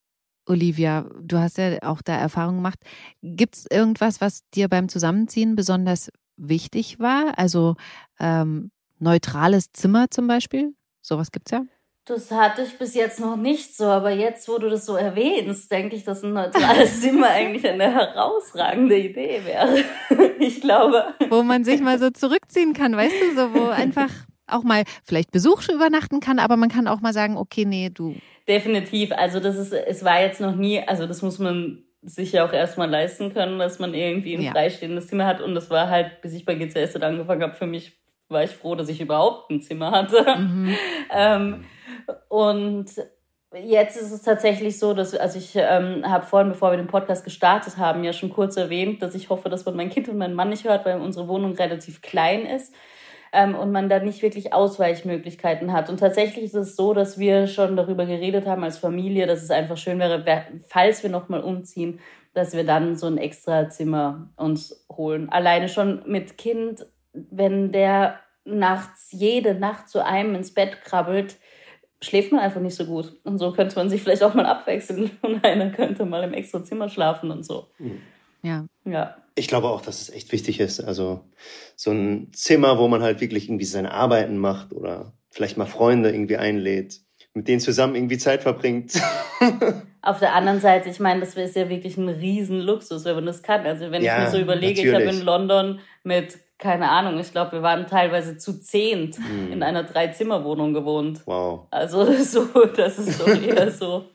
Olivia, du hast ja auch da Erfahrung gemacht. Gibt es irgendwas, was dir beim Zusammenziehen besonders wichtig war? Also ähm, neutrales Zimmer zum Beispiel? Sowas gibt es ja. Das hatte ich bis jetzt noch nicht so, aber jetzt, wo du das so erwähnst, denke ich, dass ein neutrales *laughs* Zimmer eigentlich eine herausragende Idee wäre. *laughs* Ich glaube. Wo man sich mal so zurückziehen kann, weißt du, so wo einfach auch mal vielleicht Besuch übernachten kann, aber man kann auch mal sagen, okay, nee, du. Definitiv. Also das ist, es war jetzt noch nie, also das muss man sich ja auch erstmal leisten können, dass man irgendwie ein ja. freistehendes Zimmer hat. Und das war halt, bis ich bei GCS angefangen habe, für mich war ich froh, dass ich überhaupt ein Zimmer hatte. Mhm. *laughs* ähm, und jetzt ist es tatsächlich so, dass, also ich ähm, habe vorhin, bevor wir den Podcast gestartet haben, ja schon kurz erwähnt, dass ich hoffe, dass man mein Kind und meinen Mann nicht hört, weil unsere Wohnung relativ klein ist. Ähm, und man da nicht wirklich Ausweichmöglichkeiten hat. Und tatsächlich ist es so, dass wir schon darüber geredet haben als Familie, dass es einfach schön wäre, falls wir nochmal umziehen, dass wir dann so ein extra Zimmer uns holen. Alleine schon mit Kind, wenn der nachts jede Nacht zu einem ins Bett krabbelt, schläft man einfach nicht so gut. Und so könnte man sich vielleicht auch mal abwechseln *laughs* und einer könnte mal im extra Zimmer schlafen und so. Ja. Ja. Ich glaube auch, dass es echt wichtig ist. Also so ein Zimmer, wo man halt wirklich irgendwie seine Arbeiten macht oder vielleicht mal Freunde irgendwie einlädt, mit denen zusammen irgendwie Zeit verbringt. *laughs* Auf der anderen Seite, ich meine, das ist ja wirklich ein Riesenluxus, wenn man das kann. Also wenn ja, ich mir so überlege, natürlich. ich habe in London mit keine Ahnung, ich glaube, wir waren teilweise zu zehnt mm. in einer Dreizimmerwohnung gewohnt. Wow. Also *laughs* so, das ist so *laughs* eher so.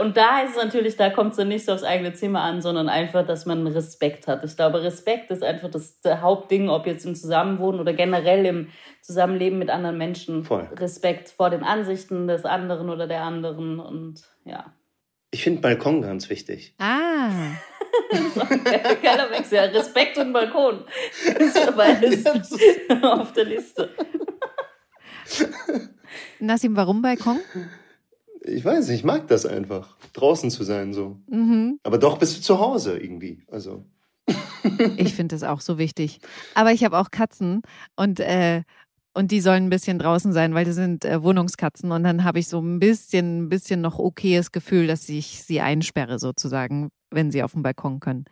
Und da ist es natürlich, da kommt es dann nicht so aufs eigene Zimmer an, sondern einfach, dass man Respekt hat. Ich glaube, Respekt ist einfach das, das Hauptding, ob jetzt im Zusammenwohnen oder generell im Zusammenleben mit anderen Menschen. Voll. Respekt vor den Ansichten des anderen oder der anderen und ja. Ich finde Balkon ganz wichtig. Ah. *laughs* Keiner Wechsel. Respekt und Balkon. Das ist beides *laughs* auf der Liste. *laughs* Nassim, warum Balkon? Ich weiß nicht, ich mag das einfach, draußen zu sein so. Mhm. Aber doch bist du zu Hause irgendwie. Also. ich finde das auch so wichtig. Aber ich habe auch Katzen und äh, und die sollen ein bisschen draußen sein, weil die sind äh, Wohnungskatzen. Und dann habe ich so ein bisschen, ein bisschen noch okayes Gefühl, dass ich sie einsperre sozusagen, wenn sie auf dem Balkon können.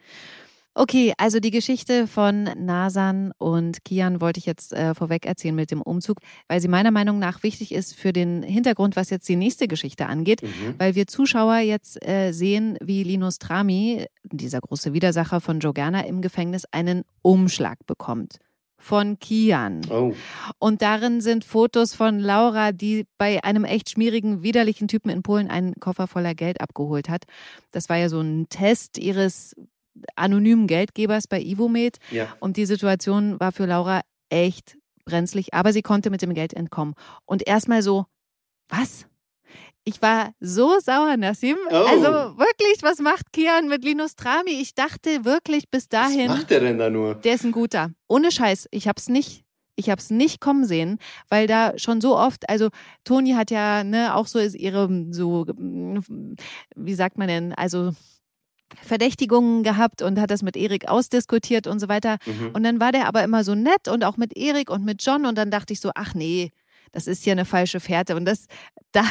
Okay, also die Geschichte von Nasan und Kian wollte ich jetzt äh, vorweg erzählen mit dem Umzug, weil sie meiner Meinung nach wichtig ist für den Hintergrund, was jetzt die nächste Geschichte angeht, mhm. weil wir Zuschauer jetzt äh, sehen, wie Linus Trami, dieser große Widersacher von Joe Gerner, im Gefängnis einen Umschlag bekommt von Kian. Oh. Und darin sind Fotos von Laura, die bei einem echt schmierigen, widerlichen Typen in Polen einen Koffer voller Geld abgeholt hat. Das war ja so ein Test ihres anonymen Geldgebers bei Ivomed. Ja. Und die Situation war für Laura echt brenzlig, aber sie konnte mit dem Geld entkommen. Und erstmal so, was? Ich war so sauer, Nassim. Oh. Also wirklich, was macht Kian mit Linus Trami? Ich dachte wirklich bis dahin. Was macht der denn da nur? Der ist ein guter. Ohne Scheiß. Ich hab's nicht. Ich habe es nicht kommen sehen, weil da schon so oft, also Toni hat ja ne, auch so ist ihre so, wie sagt man denn, also Verdächtigungen gehabt und hat das mit Erik ausdiskutiert und so weiter. Mhm. Und dann war der aber immer so nett und auch mit Erik und mit John und dann dachte ich so, ach nee, das ist hier eine falsche Fährte. Und das, da,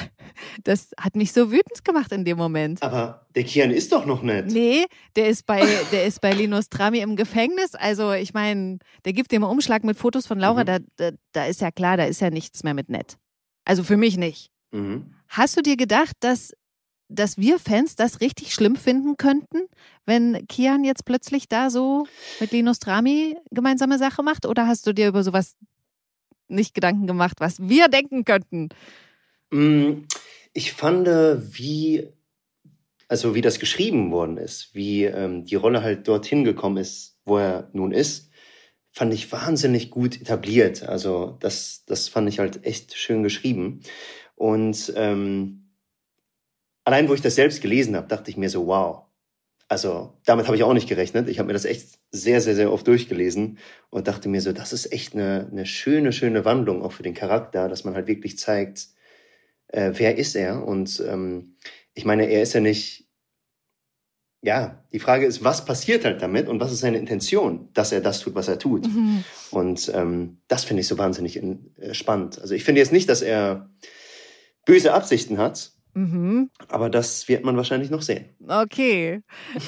das hat mich so wütend gemacht in dem Moment. Aber der Kian ist doch noch nett. Nee, der ist bei, der ist bei Linus Trami im Gefängnis. Also ich meine, der gibt dem Umschlag mit Fotos von Laura, mhm. da, da, da ist ja klar, da ist ja nichts mehr mit nett. Also für mich nicht. Mhm. Hast du dir gedacht, dass dass wir Fans das richtig schlimm finden könnten, wenn Kian jetzt plötzlich da so mit Linus Drami gemeinsame Sache macht? Oder hast du dir über sowas nicht Gedanken gemacht, was wir denken könnten? Mm, ich fand, wie, also wie das geschrieben worden ist, wie ähm, die Rolle halt dorthin gekommen ist, wo er nun ist, fand ich wahnsinnig gut etabliert. Also das, das fand ich halt echt schön geschrieben. Und ähm, allein wo ich das selbst gelesen habe, dachte ich mir so, wow. Also damit habe ich auch nicht gerechnet. Ich habe mir das echt sehr, sehr, sehr oft durchgelesen und dachte mir so, das ist echt eine, eine schöne, schöne Wandlung auch für den Charakter, dass man halt wirklich zeigt, äh, wer ist er. Und ähm, ich meine, er ist ja nicht, ja, die Frage ist, was passiert halt damit und was ist seine Intention, dass er das tut, was er tut. Mhm. Und ähm, das finde ich so wahnsinnig in, äh, spannend. Also ich finde jetzt nicht, dass er böse Absichten hat, Mhm. Aber das wird man wahrscheinlich noch sehen. Okay.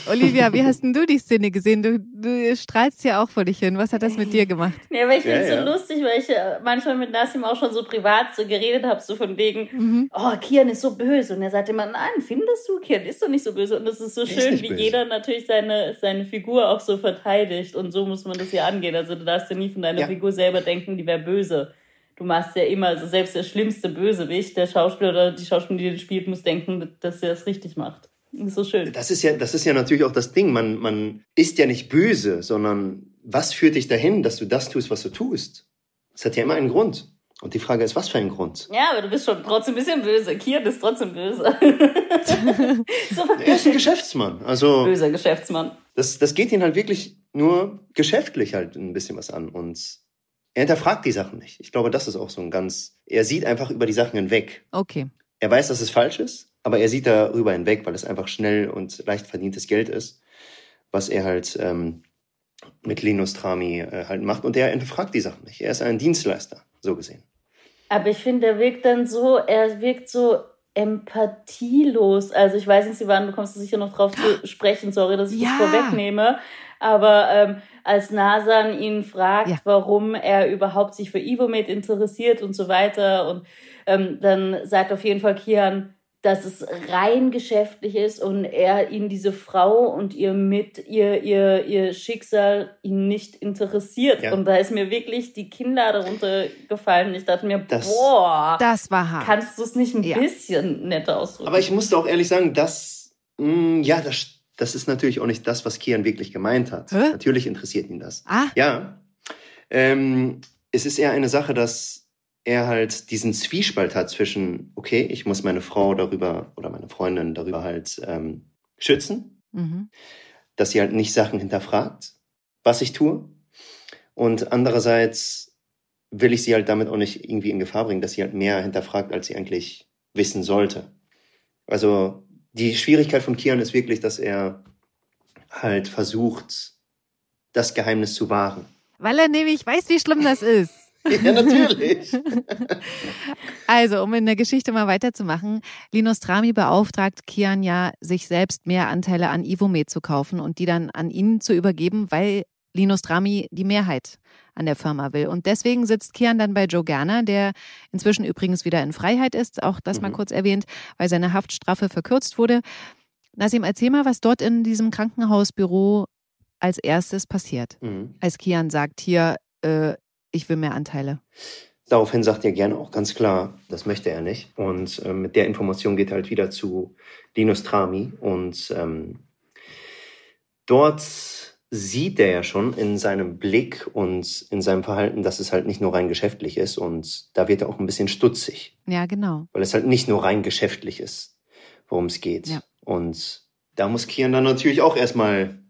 Olivia, wie hast denn du die Szene gesehen? Du, du strahlst ja auch vor dich hin. Was hat das mit dir gemacht? *laughs* Ja, aber ich finde es ja, so ja. lustig, weil ich äh, manchmal mit Nassim auch schon so privat so geredet habe, so von wegen, mhm. oh, Kian ist so böse. Und er sagt immer, nein, findest du, Kian ist doch nicht so böse. Und es ist so schön, wie böse. jeder natürlich seine, seine Figur auch so verteidigt. Und so muss man das hier angehen. Also du darfst ja nie von deiner ja. Figur selber denken, die wäre böse du machst ja immer, also selbst der schlimmste Bösewicht, der Schauspieler oder die Schauspielerin, die spielt, muss denken, dass er es richtig macht. Das ist so schön. Das ist ja, das ist ja natürlich auch das Ding. Man, man ist ja nicht böse, sondern was führt dich dahin, dass du das tust, was du tust? Das hat ja immer einen Grund. Und die Frage ist, was für ein Grund? Ja, aber du bist schon trotzdem ein bisschen böse. Kian ist trotzdem böse. *laughs* *laughs* so. Er ist ein Geschäftsmann. Also, Böser Geschäftsmann. Das, das geht ihn halt wirklich nur geschäftlich halt ein bisschen was an. Und er hinterfragt die Sachen nicht. Ich glaube, das ist auch so ein ganz, er sieht einfach über die Sachen hinweg. Okay. Er weiß, dass es falsch ist, aber er sieht darüber hinweg, weil es einfach schnell und leicht verdientes Geld ist, was er halt ähm, mit Linus Trami äh, halt macht. Und er hinterfragt die Sachen nicht. Er ist ein Dienstleister, so gesehen. Aber ich finde, er wirkt dann so, er wirkt so empathielos. Also ich weiß nicht, Sivan, du kommst sicher noch drauf zu sprechen, sorry, dass ich ja. das vorwegnehme. Aber ähm, als Nasan ihn fragt, ja. warum er überhaupt sich für Ivomed interessiert und so weiter, und ähm, dann sagt auf jeden Fall Kian, dass es rein geschäftlich ist und er ihn diese Frau und ihr mit ihr ihr ihr Schicksal ihn nicht interessiert ja. und da ist mir wirklich die Kinder darunter gefallen ich dachte mir das, boah das war hart kannst du es nicht ein ja. bisschen netter ausdrücken aber ich musste auch ehrlich sagen dass mh, mm, ja das das ist natürlich auch nicht das, was Kian wirklich gemeint hat. Hä? Natürlich interessiert ihn das. Ah. Ja. Ähm, es ist eher eine Sache, dass er halt diesen Zwiespalt hat zwischen, okay, ich muss meine Frau darüber oder meine Freundin darüber halt ähm, schützen, mhm. dass sie halt nicht Sachen hinterfragt, was ich tue. Und andererseits will ich sie halt damit auch nicht irgendwie in Gefahr bringen, dass sie halt mehr hinterfragt, als sie eigentlich wissen sollte. Also die Schwierigkeit von Kian ist wirklich, dass er halt versucht, das Geheimnis zu wahren. Weil er nämlich weiß, wie schlimm das ist. *laughs* ja, natürlich. *laughs* also, um in der Geschichte mal weiterzumachen, Linus Trami beauftragt Kian ja, sich selbst mehr Anteile an Ivomed zu kaufen und die dann an ihn zu übergeben, weil Linus Drami die Mehrheit an der Firma will. Und deswegen sitzt Kian dann bei Joe Gerner, der inzwischen übrigens wieder in Freiheit ist, auch das mhm. mal kurz erwähnt, weil seine Haftstrafe verkürzt wurde. Nasim, erzähl mal, was dort in diesem Krankenhausbüro als erstes passiert, mhm. als Kian sagt, hier, äh, ich will mehr Anteile. Daraufhin sagt er gerne auch ganz klar, das möchte er nicht. Und äh, mit der Information geht er halt wieder zu Linus Trami und ähm, dort sieht er ja schon in seinem Blick und in seinem Verhalten, dass es halt nicht nur rein geschäftlich ist und da wird er auch ein bisschen stutzig. Ja, genau. Weil es halt nicht nur rein geschäftlich ist, worum es geht. Ja. Und da muss Kian dann natürlich auch erstmal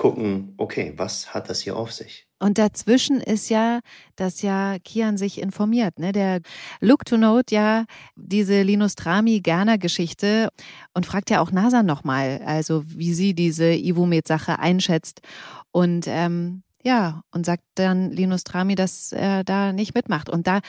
gucken, okay, was hat das hier auf sich? Und dazwischen ist ja, dass ja Kian sich informiert. Ne? Der Look to Note ja diese Linus Trami Gerner Geschichte und fragt ja auch NASA nochmal, also wie sie diese Ivomed-Sache einschätzt. Und ähm, ja, und sagt dann Linus Trami, dass er da nicht mitmacht. Und da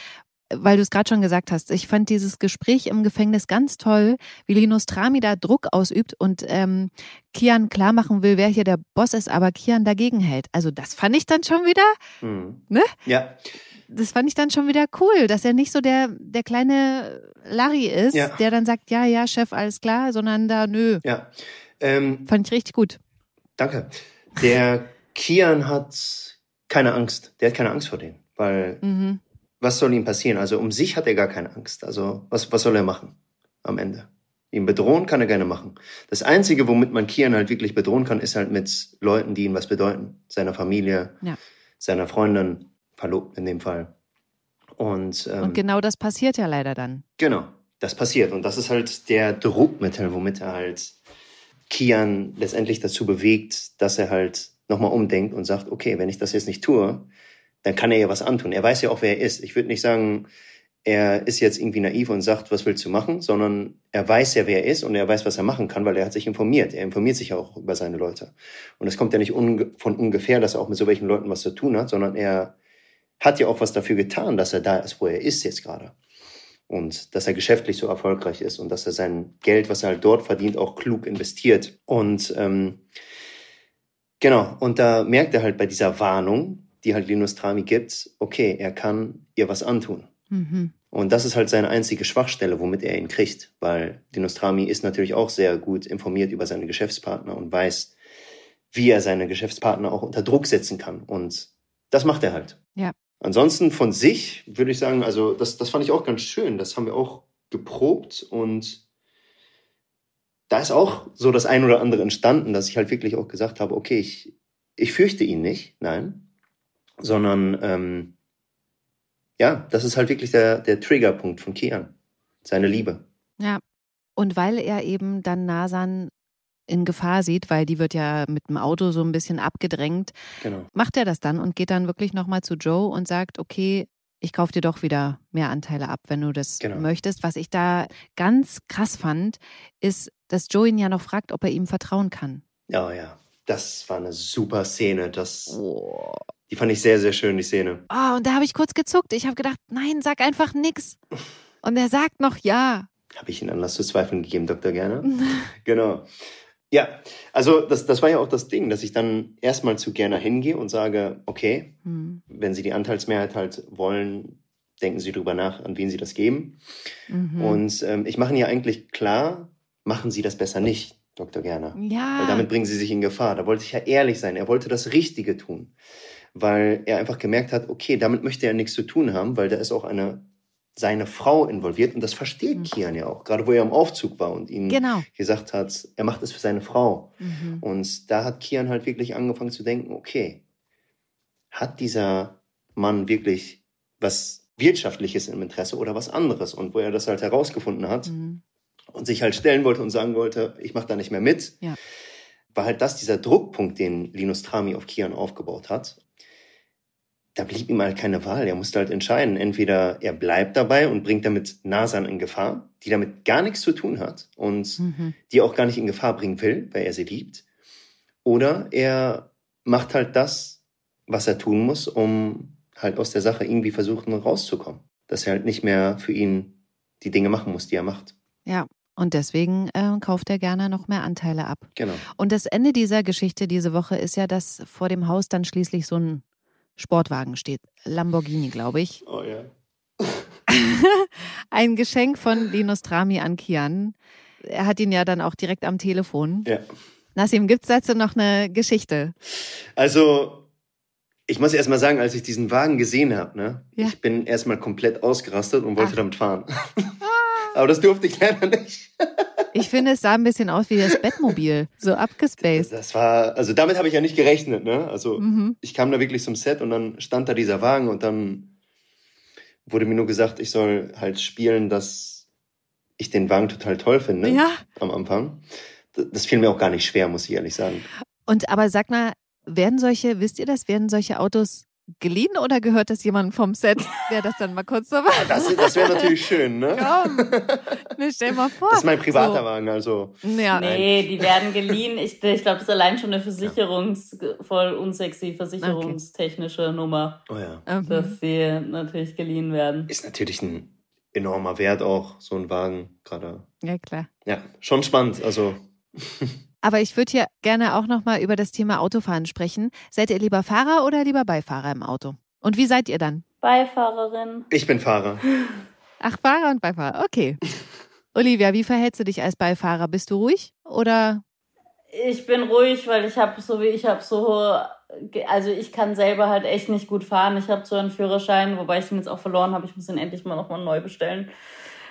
weil du es gerade schon gesagt hast, ich fand dieses Gespräch im Gefängnis ganz toll, wie Linus Trami da Druck ausübt und ähm, Kian klar machen will, wer hier der Boss ist, aber Kian dagegen hält. Also das fand ich dann schon wieder, mhm. ne? Ja. Das fand ich dann schon wieder cool, dass er nicht so der, der kleine Larry ist, ja. der dann sagt, ja, ja, Chef, alles klar, sondern da, nö. Ja. Ähm, fand ich richtig gut. Danke. Der Kian hat keine Angst. Der hat keine Angst vor denen, weil mhm was soll ihm passieren? Also um sich hat er gar keine Angst. Also was, was soll er machen am Ende? Ihn bedrohen kann er gerne machen. Das Einzige, womit man Kian halt wirklich bedrohen kann, ist halt mit Leuten, die ihm was bedeuten. Seiner Familie, ja. seiner Freundin, Verlobten in dem Fall. Und, ähm, Und genau das passiert ja leider dann. Genau, das passiert. Und das ist halt der Druckmittel, womit er halt Kian letztendlich dazu bewegt, dass er halt nochmal umdenkt und sagt, okay, wenn ich das jetzt nicht tue, dann kann er ja was antun. Er weiß ja auch, wer er ist. Ich würde nicht sagen, er ist jetzt irgendwie naiv und sagt, was willst du machen, sondern er weiß ja, wer er ist und er weiß, was er machen kann, weil er hat sich informiert. Er informiert sich auch über seine Leute. Und es kommt ja nicht unge von ungefähr, dass er auch mit so welchen Leuten was zu tun hat, sondern er hat ja auch was dafür getan, dass er da ist, wo er ist jetzt gerade. Und dass er geschäftlich so erfolgreich ist und dass er sein Geld, was er halt dort verdient, auch klug investiert. Und ähm, genau, und da merkt er halt bei dieser Warnung, die halt Linus Trami gibt, okay, er kann ihr was antun. Mhm. Und das ist halt seine einzige Schwachstelle, womit er ihn kriegt, weil Dinostrami ist natürlich auch sehr gut informiert über seine Geschäftspartner und weiß, wie er seine Geschäftspartner auch unter Druck setzen kann. Und das macht er halt. Ja. Ansonsten von sich würde ich sagen, also das, das fand ich auch ganz schön. Das haben wir auch geprobt und da ist auch so das ein oder andere entstanden, dass ich halt wirklich auch gesagt habe, okay, ich, ich fürchte ihn nicht, nein, sondern ähm, ja, das ist halt wirklich der, der Triggerpunkt von Kian. Seine Liebe. Ja. Und weil er eben dann Nasan in Gefahr sieht, weil die wird ja mit dem Auto so ein bisschen abgedrängt, genau. macht er das dann und geht dann wirklich nochmal zu Joe und sagt, okay, ich kaufe dir doch wieder mehr Anteile ab, wenn du das genau. möchtest. Was ich da ganz krass fand, ist, dass Joe ihn ja noch fragt, ob er ihm vertrauen kann. Ja, ja. Das war eine super Szene. Das, oh. Die fand ich sehr, sehr schön, die Szene. Oh, und da habe ich kurz gezuckt. Ich habe gedacht, nein, sag einfach nix. Und er sagt noch ja. Habe ich Ihnen Anlass zu zweifeln gegeben, Dr. Gerner? *laughs* genau. Ja, also das, das war ja auch das Ding, dass ich dann erstmal zu Gerner hingehe und sage, okay, hm. wenn Sie die Anteilsmehrheit halt wollen, denken Sie drüber nach, an wen Sie das geben. Mhm. Und ähm, ich mache Ihnen ja eigentlich klar, machen Sie das besser nicht, Dr. Gerner. Ja. Weil damit bringen Sie sich in Gefahr. Da wollte ich ja ehrlich sein. Er wollte das Richtige tun weil er einfach gemerkt hat, okay, damit möchte er nichts zu tun haben, weil da ist auch eine seine Frau involviert und das versteht mhm. Kian ja auch, gerade wo er im Aufzug war und ihm genau. gesagt hat, er macht es für seine Frau. Mhm. Und da hat Kian halt wirklich angefangen zu denken, okay, hat dieser Mann wirklich was Wirtschaftliches im Interesse oder was anderes? Und wo er das halt herausgefunden hat mhm. und sich halt stellen wollte und sagen wollte, ich mache da nicht mehr mit, ja. war halt das dieser Druckpunkt, den Linus Trami auf Kian aufgebaut hat da blieb ihm halt keine Wahl. Er musste halt entscheiden. Entweder er bleibt dabei und bringt damit Nasan in Gefahr, die damit gar nichts zu tun hat und mhm. die auch gar nicht in Gefahr bringen will, weil er sie liebt. Oder er macht halt das, was er tun muss, um halt aus der Sache irgendwie versuchen rauszukommen. Dass er halt nicht mehr für ihn die Dinge machen muss, die er macht. Ja, und deswegen äh, kauft er gerne noch mehr Anteile ab. Genau. Und das Ende dieser Geschichte diese Woche ist ja, dass vor dem Haus dann schließlich so ein Sportwagen steht. Lamborghini, glaube ich. Oh ja. *laughs* Ein Geschenk von Linus Trami an Kian. Er hat ihn ja dann auch direkt am Telefon. Ja. Nassim, gibt es dazu noch eine Geschichte? Also, ich muss erst mal sagen, als ich diesen Wagen gesehen habe, ne, ja. ich bin erstmal komplett ausgerastet und wollte Ach. damit fahren. Ah. *laughs* Aber das durfte ich leider nicht. Ich finde, es sah ein bisschen aus wie das Bettmobil, so abgespaced. Das war, also damit habe ich ja nicht gerechnet, ne? Also mhm. ich kam da wirklich zum Set und dann stand da dieser Wagen und dann wurde mir nur gesagt, ich soll halt spielen, dass ich den Wagen total toll finde ja. am Anfang. Das fiel mir auch gar nicht schwer, muss ich ehrlich sagen. Und aber sag mal, werden solche, wisst ihr das, werden solche Autos geliehen oder gehört das jemandem vom Set, *laughs* der das dann mal kurz so macht? Das, das wäre natürlich schön, ne? Komm, ne, stell mal vor. Das ist mein privater so. Wagen, also. Ja. Nee, die werden geliehen. Ich, ich glaube, das ist allein schon eine versicherungs-, voll unsexy versicherungstechnische okay. Nummer. Oh ja. Mhm. Dass sie natürlich geliehen werden. Ist natürlich ein enormer Wert auch, so ein Wagen gerade. Ja, klar. Ja, schon spannend, also. *laughs* Aber ich würde hier gerne auch noch mal über das Thema Autofahren sprechen. Seid ihr lieber Fahrer oder lieber Beifahrer im Auto? Und wie seid ihr dann? Beifahrerin. Ich bin Fahrer. *laughs* Ach, Fahrer und Beifahrer. Okay. Olivia, wie verhältst du dich als Beifahrer? Bist du ruhig oder? Ich bin ruhig, weil ich habe so wie ich habe so also ich kann selber halt echt nicht gut fahren. Ich habe so einen Führerschein, wobei ich den jetzt auch verloren habe. Ich muss ihn endlich mal nochmal neu bestellen,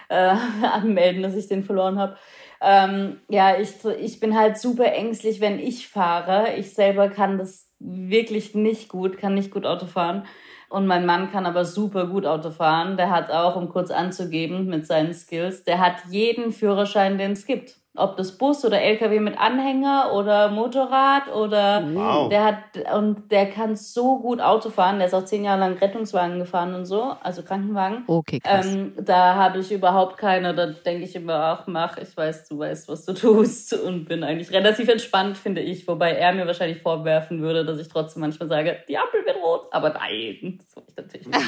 äh, *laughs* anmelden, dass ich den verloren habe. Ähm, ja, ich, ich bin halt super ängstlich, wenn ich fahre. Ich selber kann das wirklich nicht gut, kann nicht gut Auto fahren. Und mein Mann kann aber super gut Auto fahren. Der hat auch, um kurz anzugeben mit seinen Skills, der hat jeden Führerschein, den es gibt. Ob das Bus oder LKW mit Anhänger oder Motorrad oder wow. der hat und der kann so gut Auto fahren. Der ist auch zehn Jahre lang Rettungswagen gefahren und so, also Krankenwagen. Okay, krass. Ähm, da habe ich überhaupt keine. Da denke ich immer, ach mach, ich weiß, du weißt, was du *laughs* tust und bin eigentlich relativ entspannt, finde ich. Wobei er mir wahrscheinlich vorwerfen würde, dass ich trotzdem manchmal sage, die Ampel wird rot. Aber nein, das ich natürlich nicht.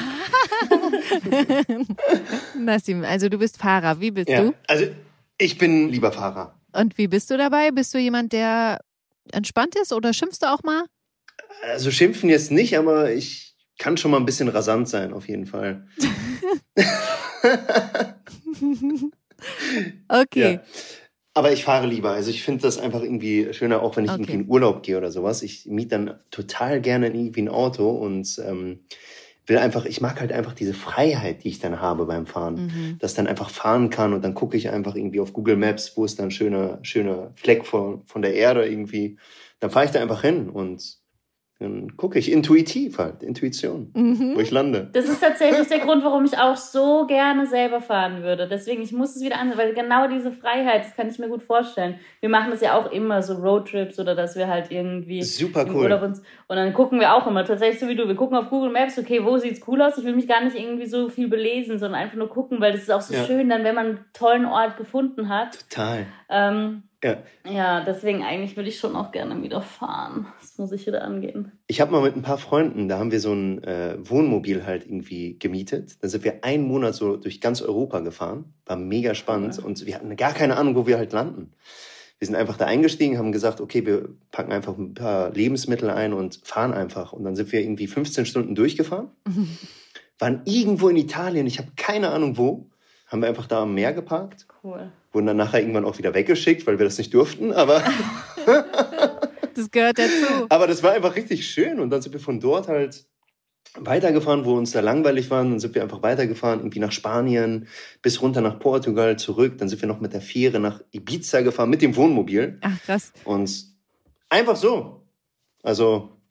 *laughs* Nassim, also du bist Fahrer. Wie bist ja, du? Also ich bin lieber Fahrer. Und wie bist du dabei? Bist du jemand, der entspannt ist oder schimpfst du auch mal? Also schimpfen jetzt nicht, aber ich kann schon mal ein bisschen rasant sein, auf jeden Fall. *laughs* okay. Ja. Aber ich fahre lieber. Also ich finde das einfach irgendwie schöner, auch wenn ich okay. irgendwie in Urlaub gehe oder sowas. Ich miete dann total gerne irgendwie ein Auto und ähm, will einfach, ich mag halt einfach diese Freiheit, die ich dann habe beim Fahren. Mhm. Dass dann einfach fahren kann und dann gucke ich einfach irgendwie auf Google Maps, wo ist dann schöner, schöner Fleck von, von der Erde irgendwie. Dann fahre ich da einfach hin und dann gucke ich intuitiv halt, Intuition, mhm. wo ich lande. Das ist tatsächlich der Grund, warum ich auch so gerne selber fahren würde. Deswegen, ich muss es wieder an, weil genau diese Freiheit, das kann ich mir gut vorstellen. Wir machen das ja auch immer, so Roadtrips oder dass wir halt irgendwie Super cool. uns, und dann gucken wir auch immer, tatsächlich so wie du, wir gucken auf Google Maps, okay, wo sieht's cool aus? Ich will mich gar nicht irgendwie so viel belesen, sondern einfach nur gucken, weil das ist auch so ja. schön, dann wenn man einen tollen Ort gefunden hat. Total. Ähm, ja. ja, deswegen eigentlich würde ich schon auch gerne wieder fahren. Das muss ich wieder angehen. Ich habe mal mit ein paar Freunden, da haben wir so ein äh, Wohnmobil halt irgendwie gemietet. Da sind wir einen Monat so durch ganz Europa gefahren. War mega spannend ja. und wir hatten gar keine Ahnung, wo wir halt landen. Wir sind einfach da eingestiegen, haben gesagt, okay, wir packen einfach ein paar Lebensmittel ein und fahren einfach. Und dann sind wir irgendwie 15 Stunden durchgefahren. *laughs* Waren irgendwo in Italien, ich habe keine Ahnung wo. Haben wir einfach da am Meer geparkt. Cool wurden dann nachher irgendwann auch wieder weggeschickt, weil wir das nicht durften, aber. *laughs* *laughs* das gehört dazu. Aber das war einfach richtig schön und dann sind wir von dort halt weitergefahren, wo uns da langweilig waren. Dann sind wir einfach weitergefahren, irgendwie nach Spanien, bis runter nach Portugal, zurück. Dann sind wir noch mit der Fähre nach Ibiza gefahren, mit dem Wohnmobil. Ach, krass. Und einfach so. Also,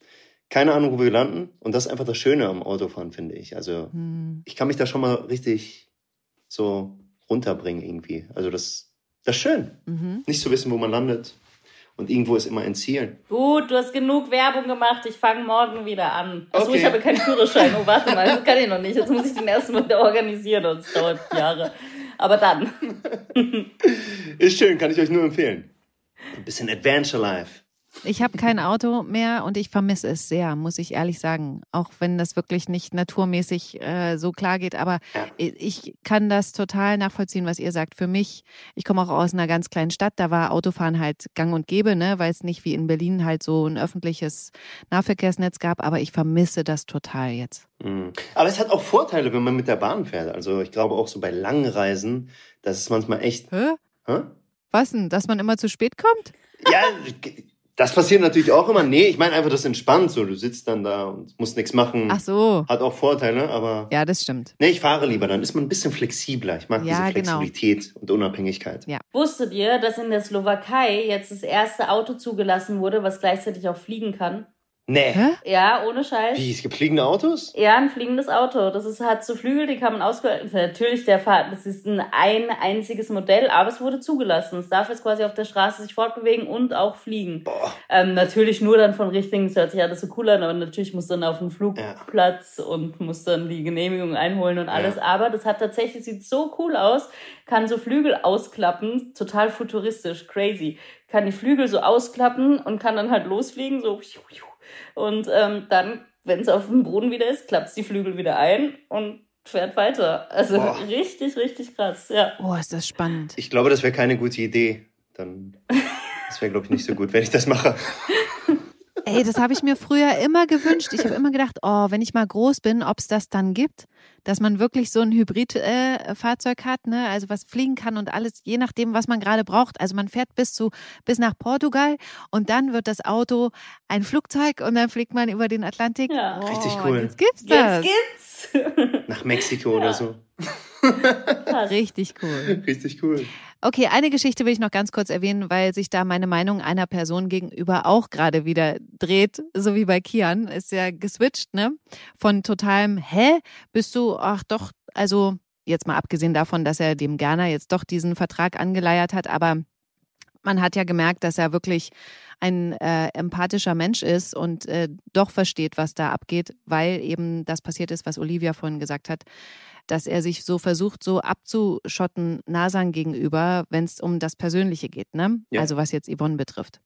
keine Ahnung, wo wir landen. Und das ist einfach das Schöne am Autofahren, finde ich. Also, hm. ich kann mich da schon mal richtig so runterbringen irgendwie. Also das, das ist schön. Mhm. Nicht zu wissen, wo man landet. Und irgendwo ist immer ein Ziel. Gut, du hast genug Werbung gemacht. Ich fange morgen wieder an. Achso, okay. ich habe keinen Führerschein. Oh, warte mal, das kann ich noch nicht. Jetzt muss ich den erstmal organisieren und es dauert Jahre. Aber dann. *laughs* ist schön, kann ich euch nur empfehlen. Ein bisschen Adventure Life. Ich habe kein Auto mehr und ich vermisse es sehr, muss ich ehrlich sagen. Auch wenn das wirklich nicht naturmäßig äh, so klar geht. Aber ich kann das total nachvollziehen, was ihr sagt. Für mich, ich komme auch aus einer ganz kleinen Stadt, da war Autofahren halt gang und gäbe, ne, weil es nicht wie in Berlin halt so ein öffentliches Nahverkehrsnetz gab. Aber ich vermisse das total jetzt. Mhm. Aber es hat auch Vorteile, wenn man mit der Bahn fährt. Also ich glaube auch so bei langen Reisen, das ist manchmal echt. Hä? Hä? Was denn? Dass man immer zu spät kommt? Ja, *laughs* das passiert natürlich auch immer. Nee, ich meine einfach, das entspannt so. Du sitzt dann da und musst nichts machen. Ach so. Hat auch Vorteile, aber. Ja, das stimmt. Nee, ich fahre lieber. Dann ist man ein bisschen flexibler. Ich mag ja, diese genau. Flexibilität genau. und Unabhängigkeit. Ja. Wusstet ihr, dass in der Slowakei jetzt das erste Auto zugelassen wurde, was gleichzeitig auch fliegen kann? Nee. Hä? Ja, ohne Scheiß. Wie, es gibt fliegende Autos? Ja, ein fliegendes Auto. Das ist, hat so Flügel, die kann man auswählen. Natürlich, der Fahrt, das ist ein, ein einziges Modell, aber es wurde zugelassen. Es darf jetzt quasi auf der Straße sich fortbewegen und auch fliegen. Boah. Ähm, natürlich nur dann von richtigen, es hört sich alles so cool an, aber natürlich muss dann auf den Flugplatz ja. und muss dann die Genehmigung einholen und alles. Ja. Aber das hat tatsächlich, sieht so cool aus, kann so Flügel ausklappen, total futuristisch, crazy. Kann die Flügel so ausklappen und kann dann halt losfliegen, so und ähm, dann, wenn es auf dem Boden wieder ist, klappt die Flügel wieder ein und fährt weiter. Also Boah. richtig, richtig krass, ja. Oh, ist das spannend. Ich glaube, das wäre keine gute Idee. Dann, das wäre, glaube ich, nicht so gut, wenn ich das mache. Ey, das habe ich mir früher immer gewünscht. Ich habe immer gedacht, oh, wenn ich mal groß bin, ob es das dann gibt, dass man wirklich so ein Hybridfahrzeug äh, hat, ne? Also was fliegen kann und alles, je nachdem, was man gerade braucht. Also man fährt bis zu bis nach Portugal und dann wird das Auto ein Flugzeug und dann fliegt man über den Atlantik. Ja. Oh, Richtig cool. Jetzt gibt's das. Jetzt gibt's. Nach Mexiko ja. oder so. Richtig cool. Richtig cool. Okay, eine Geschichte will ich noch ganz kurz erwähnen, weil sich da meine Meinung einer Person gegenüber auch gerade wieder dreht, so wie bei Kian. Ist ja geswitcht, ne? Von totalem, hä? Bist du, ach doch, also jetzt mal abgesehen davon, dass er dem Gerner jetzt doch diesen Vertrag angeleiert hat, aber Man hat ja gemerkt, dass er wirklich ein äh, empathischer Mensch ist und äh, doch versteht, was da abgeht, weil eben das passiert ist, was Olivia vorhin gesagt hat, dass er sich so versucht, so abzuschotten Nasan gegenüber, wenn es um das Persönliche geht, ne? Ja. Also was jetzt Yvonne betrifft.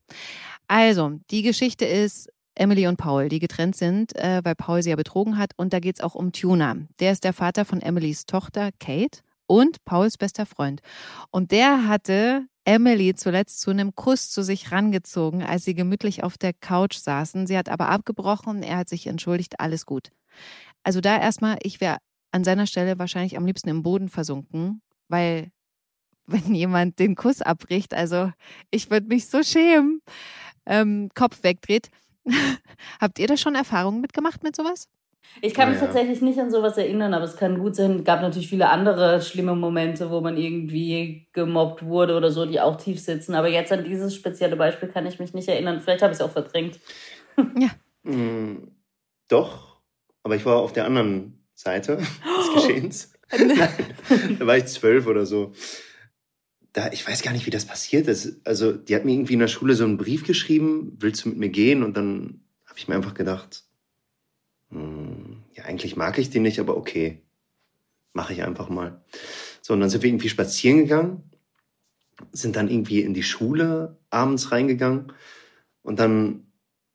Also, die Geschichte ist, Emily und Paul, die getrennt sind, äh, weil Paul sie ja betrogen hat. Und da geht es auch um Tuna. Der ist der Vater von Emilys Tochter Kate und Pauls bester Freund. Und der hatte Emily zuletzt zu einem Kuss zu sich rangezogen, als sie gemütlich auf der Couch saßen. Sie hat aber abgebrochen, er hat sich entschuldigt, alles gut. Also da erstmal, ich wäre an seiner Stelle wahrscheinlich am liebsten im Boden versunken, weil *laughs* wenn jemand den Kuss abbricht, also ich würde mich so schämen, ähm, Kopf wegdreht. *laughs* Habt ihr da schon Erfahrungen mitgemacht mit sowas? Ich kann mich ja. tatsächlich nicht an sowas erinnern, aber es kann gut sein. Es gab natürlich viele andere schlimme Momente, wo man irgendwie gemobbt wurde oder so, die auch tief sitzen. Aber jetzt an dieses spezielle Beispiel kann ich mich nicht erinnern. Vielleicht habe ich es auch verdrängt. Ja. Mm, doch, aber ich war auf der anderen Seite *gasps* des Geschehens. *laughs* *laughs* Nein, da war ich zwölf oder so. Da, ich weiß gar nicht, wie das passiert ist. Also, die hat mir irgendwie in der Schule so einen Brief geschrieben, willst du mit mir gehen? Und dann habe ich mir einfach gedacht, hm, ja, eigentlich mag ich die nicht, aber okay, mache ich einfach mal. So, und dann sind wir irgendwie spazieren gegangen, sind dann irgendwie in die Schule abends reingegangen und dann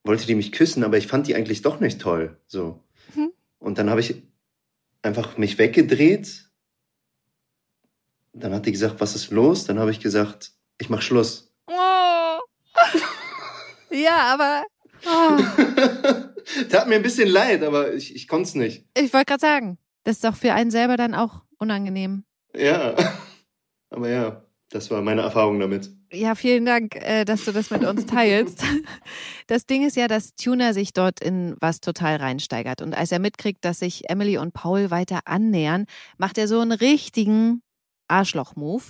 wollte die mich küssen, aber ich fand die eigentlich doch nicht toll. So. Mhm. Und dann habe ich einfach mich weggedreht. Dann hat die gesagt, was ist los? Dann habe ich gesagt, ich mach Schluss. Oh. ja, aber. Oh. *laughs* Tat mir ein bisschen leid, aber ich, ich konnte es nicht. Ich wollte gerade sagen, das ist doch für einen selber dann auch unangenehm. Ja, *laughs* aber ja, das war meine Erfahrung damit. Ja, vielen Dank, äh, dass du das mit uns teilst. *laughs* Das Ding ist ja, dass Tuna sich dort in was total reinsteigert. Und als er mitkriegt, dass sich Emily und Paul weiter annähern, macht er so einen richtigen Arschloch-Move.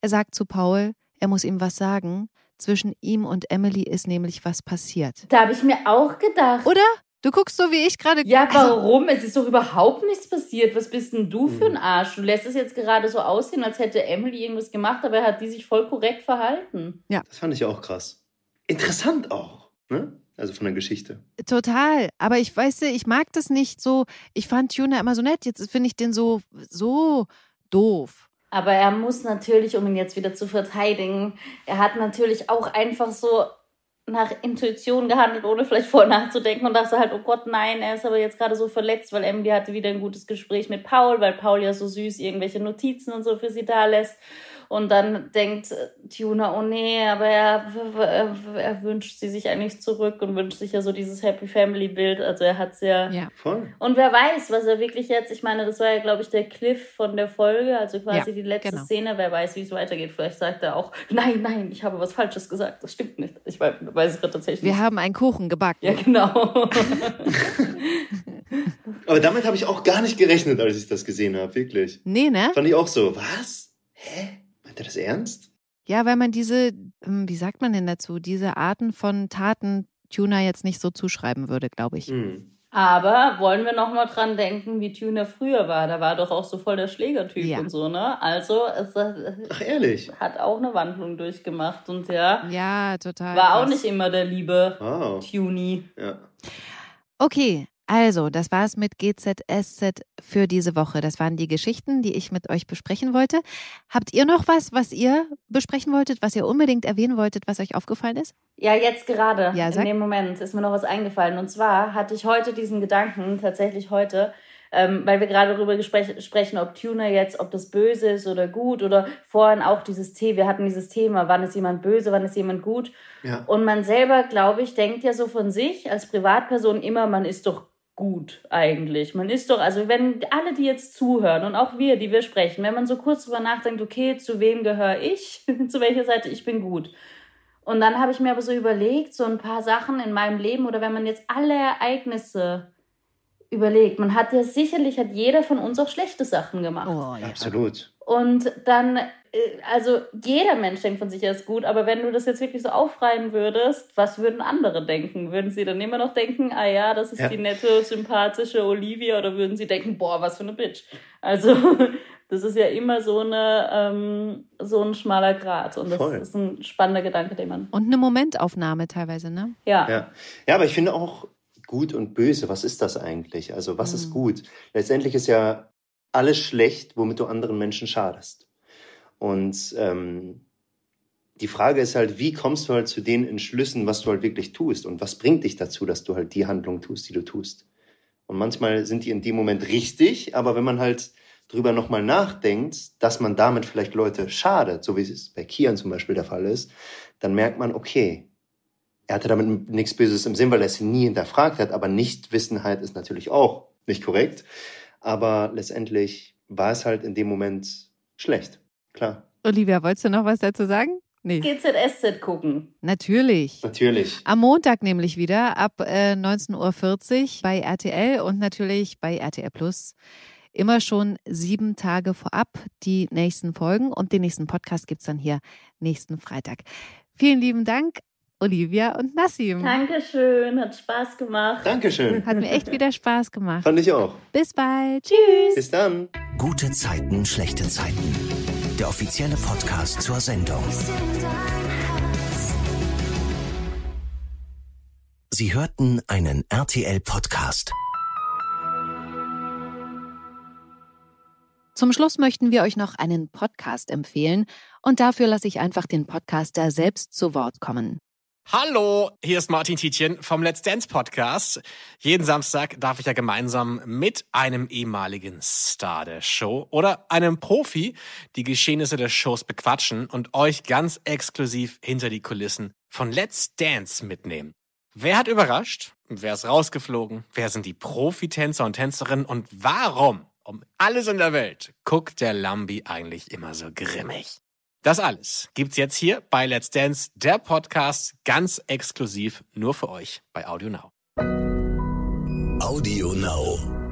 Er sagt zu Paul, er muss ihm was sagen. Zwischen ihm und Emily ist nämlich was passiert. Da habe ich mir auch gedacht. Oder? Du guckst so wie ich gerade. Ja, also warum? Also, es ist doch überhaupt nichts passiert. Was bist denn du für ein hm. Arsch? Du lässt es jetzt gerade so aussehen, als hätte Emily irgendwas gemacht, aber hat die sich voll korrekt verhalten. Ja. Das fand ich auch krass. Interessant auch, ne? Also von der Geschichte. Total. Aber ich weiß, ich mag das nicht so. Ich fand Tuna immer so nett. Jetzt finde ich den so, so doof. Aber er muss natürlich, um ihn jetzt wieder zu verteidigen, er hat natürlich auch einfach so nach Intuition gehandelt, ohne vielleicht vorher nachzudenken und dachte halt, oh Gott, nein, er ist aber jetzt gerade so verletzt, weil Emily hatte wieder ein gutes Gespräch mit Paul, weil Paul ja so süß irgendwelche Notizen und so für sie da lässt. Und dann denkt Tuna, oh nee, aber er, er, er, wünscht sie sich eigentlich zurück und wünscht sich ja so dieses Happy Family Bild. Also er hat es ja. Ja, voll. Und wer weiß, was er wirklich jetzt, ich meine, das war ja, glaube ich, der Cliff von der Folge, also quasi ja, die letzte genau. Szene. Wer weiß, wie es weitergeht. Vielleicht sagt er auch, nein, nein, ich habe was Falsches gesagt. Das stimmt nicht. Ich weiß, weiß es tatsächlich Wir haben einen Kuchen gebacken. Ja, genau. *laughs* aber damit habe ich auch gar nicht gerechnet, als ich das gesehen habe, wirklich. Nee, ne? Fand ich auch so, was? Hä? Meint er das ernst? Ja, weil man diese, ähm, wie sagt man denn dazu, diese Arten von Taten Tuna jetzt nicht so zuschreiben würde, glaube ich. Mhm. Aber wollen wir noch mal dran denken, wie Tuna früher war? Da war doch auch so voll der Schlägertyp ja. und so, ne? Also, es Ach, ehrlich? hat auch eine Wandlung durchgemacht und ja. Ja, total. War krass. auch nicht immer der liebe wow. Tuny. Ja. Okay, also, das war's mit GZSZ für diese Woche. Das waren die Geschichten, die ich mit euch besprechen wollte. Habt ihr noch was, was ihr besprechen wolltet, was ihr unbedingt erwähnen wolltet, was euch aufgefallen ist? Ja, jetzt gerade. Ja, in dem Moment ist mir noch was eingefallen. Und zwar hatte ich heute diesen Gedanken, tatsächlich heute, ähm, weil wir gerade darüber sprechen, ob Tuner jetzt, ob das böse ist oder gut oder vorhin auch dieses Thema, wir hatten dieses Thema, wann ist jemand böse, wann ist jemand gut. Ja. Und man selber, glaube ich, denkt ja so von sich als Privatperson immer, man ist doch gut eigentlich. Man ist doch, also wenn alle, die jetzt zuhören und auch wir, die wir sprechen, wenn man so kurz drüber nachdenkt, okay, zu wem gehöre ich, *laughs* zu welcher Seite ich bin gut. Und dann habe ich mir aber so überlegt, so ein paar Sachen in meinem Leben oder wenn man jetzt alle Ereignisse überlegt, man hat ja sicherlich, hat jeder von uns auch schlechte Sachen gemacht. Oh, ja. Absolut. Und dann also jeder Mensch denkt von sich, er ist gut, aber wenn du das jetzt wirklich so aufreihen würdest, was würden andere denken? Würden sie dann immer noch denken, ah ja, das ist ja. die nette, sympathische Olivia oder würden sie denken, boah, was für eine Bitch? Also *laughs* Das ist ja immer so, eine, ähm, so ein schmaler Grat. Und das Voll. ist ein spannender Gedanke, den man. Und eine Momentaufnahme teilweise, ne? Ja. Ja, ja aber ich finde auch gut und böse, was ist das eigentlich? Also, was mhm. ist gut? Letztendlich ist ja alles schlecht, womit du anderen Menschen schadest. Und ähm, die Frage ist halt, wie kommst du halt zu den Entschlüssen, was du halt wirklich tust und was bringt dich dazu, dass du halt die Handlung tust, die du tust. Und manchmal sind die in dem Moment richtig, aber wenn man halt drüber nochmal nachdenkt, dass man damit vielleicht Leute schadet, so wie es bei Kian zum Beispiel der Fall ist, dann merkt man, okay, er hatte damit nichts Böses im Sinn, weil er es nie hinterfragt hat, aber Nichtwissenheit ist natürlich auch nicht korrekt. Aber letztendlich war es halt in dem Moment schlecht, klar. Olivia, wolltest du noch was dazu sagen? Nee. GZSZ gucken. Natürlich. Natürlich. Am Montag nämlich wieder ab äh, 19.40 Uhr bei RTL und natürlich bei RTL Plus. Immer schon sieben Tage vorab die nächsten Folgen und den nächsten Podcast gibt es dann hier nächsten Freitag. Vielen lieben Dank, Olivia und Nassim. Dankeschön, hat Spaß gemacht. Dankeschön. Hat mir echt wieder Spaß gemacht. Fand ich auch. Bis bald. Tschüss. Bis dann. Gute Zeiten, schlechte Zeiten der offizielle Podcast zur Sendung. Sie hörten einen RTL-Podcast. Zum Schluss möchten wir euch noch einen Podcast empfehlen und dafür lasse ich einfach den Podcaster selbst zu Wort kommen. Hallo, hier ist Martin Tietjen vom Let's Dance Podcast. Jeden Samstag darf ich ja gemeinsam mit einem ehemaligen Star der Show oder einem Profi die Geschehnisse der Shows bequatschen und euch ganz exklusiv hinter die Kulissen von Let's Dance mitnehmen. Wer hat überrascht? Wer ist rausgeflogen? Wer sind die Profitänzer und Tänzerinnen? Und warum, um alles in der Welt, guckt der Lambi eigentlich immer so grimmig? Das alles gibt's jetzt hier bei Let's Dance, der Podcast, ganz exklusiv nur für euch bei Audio Now. Audio Now.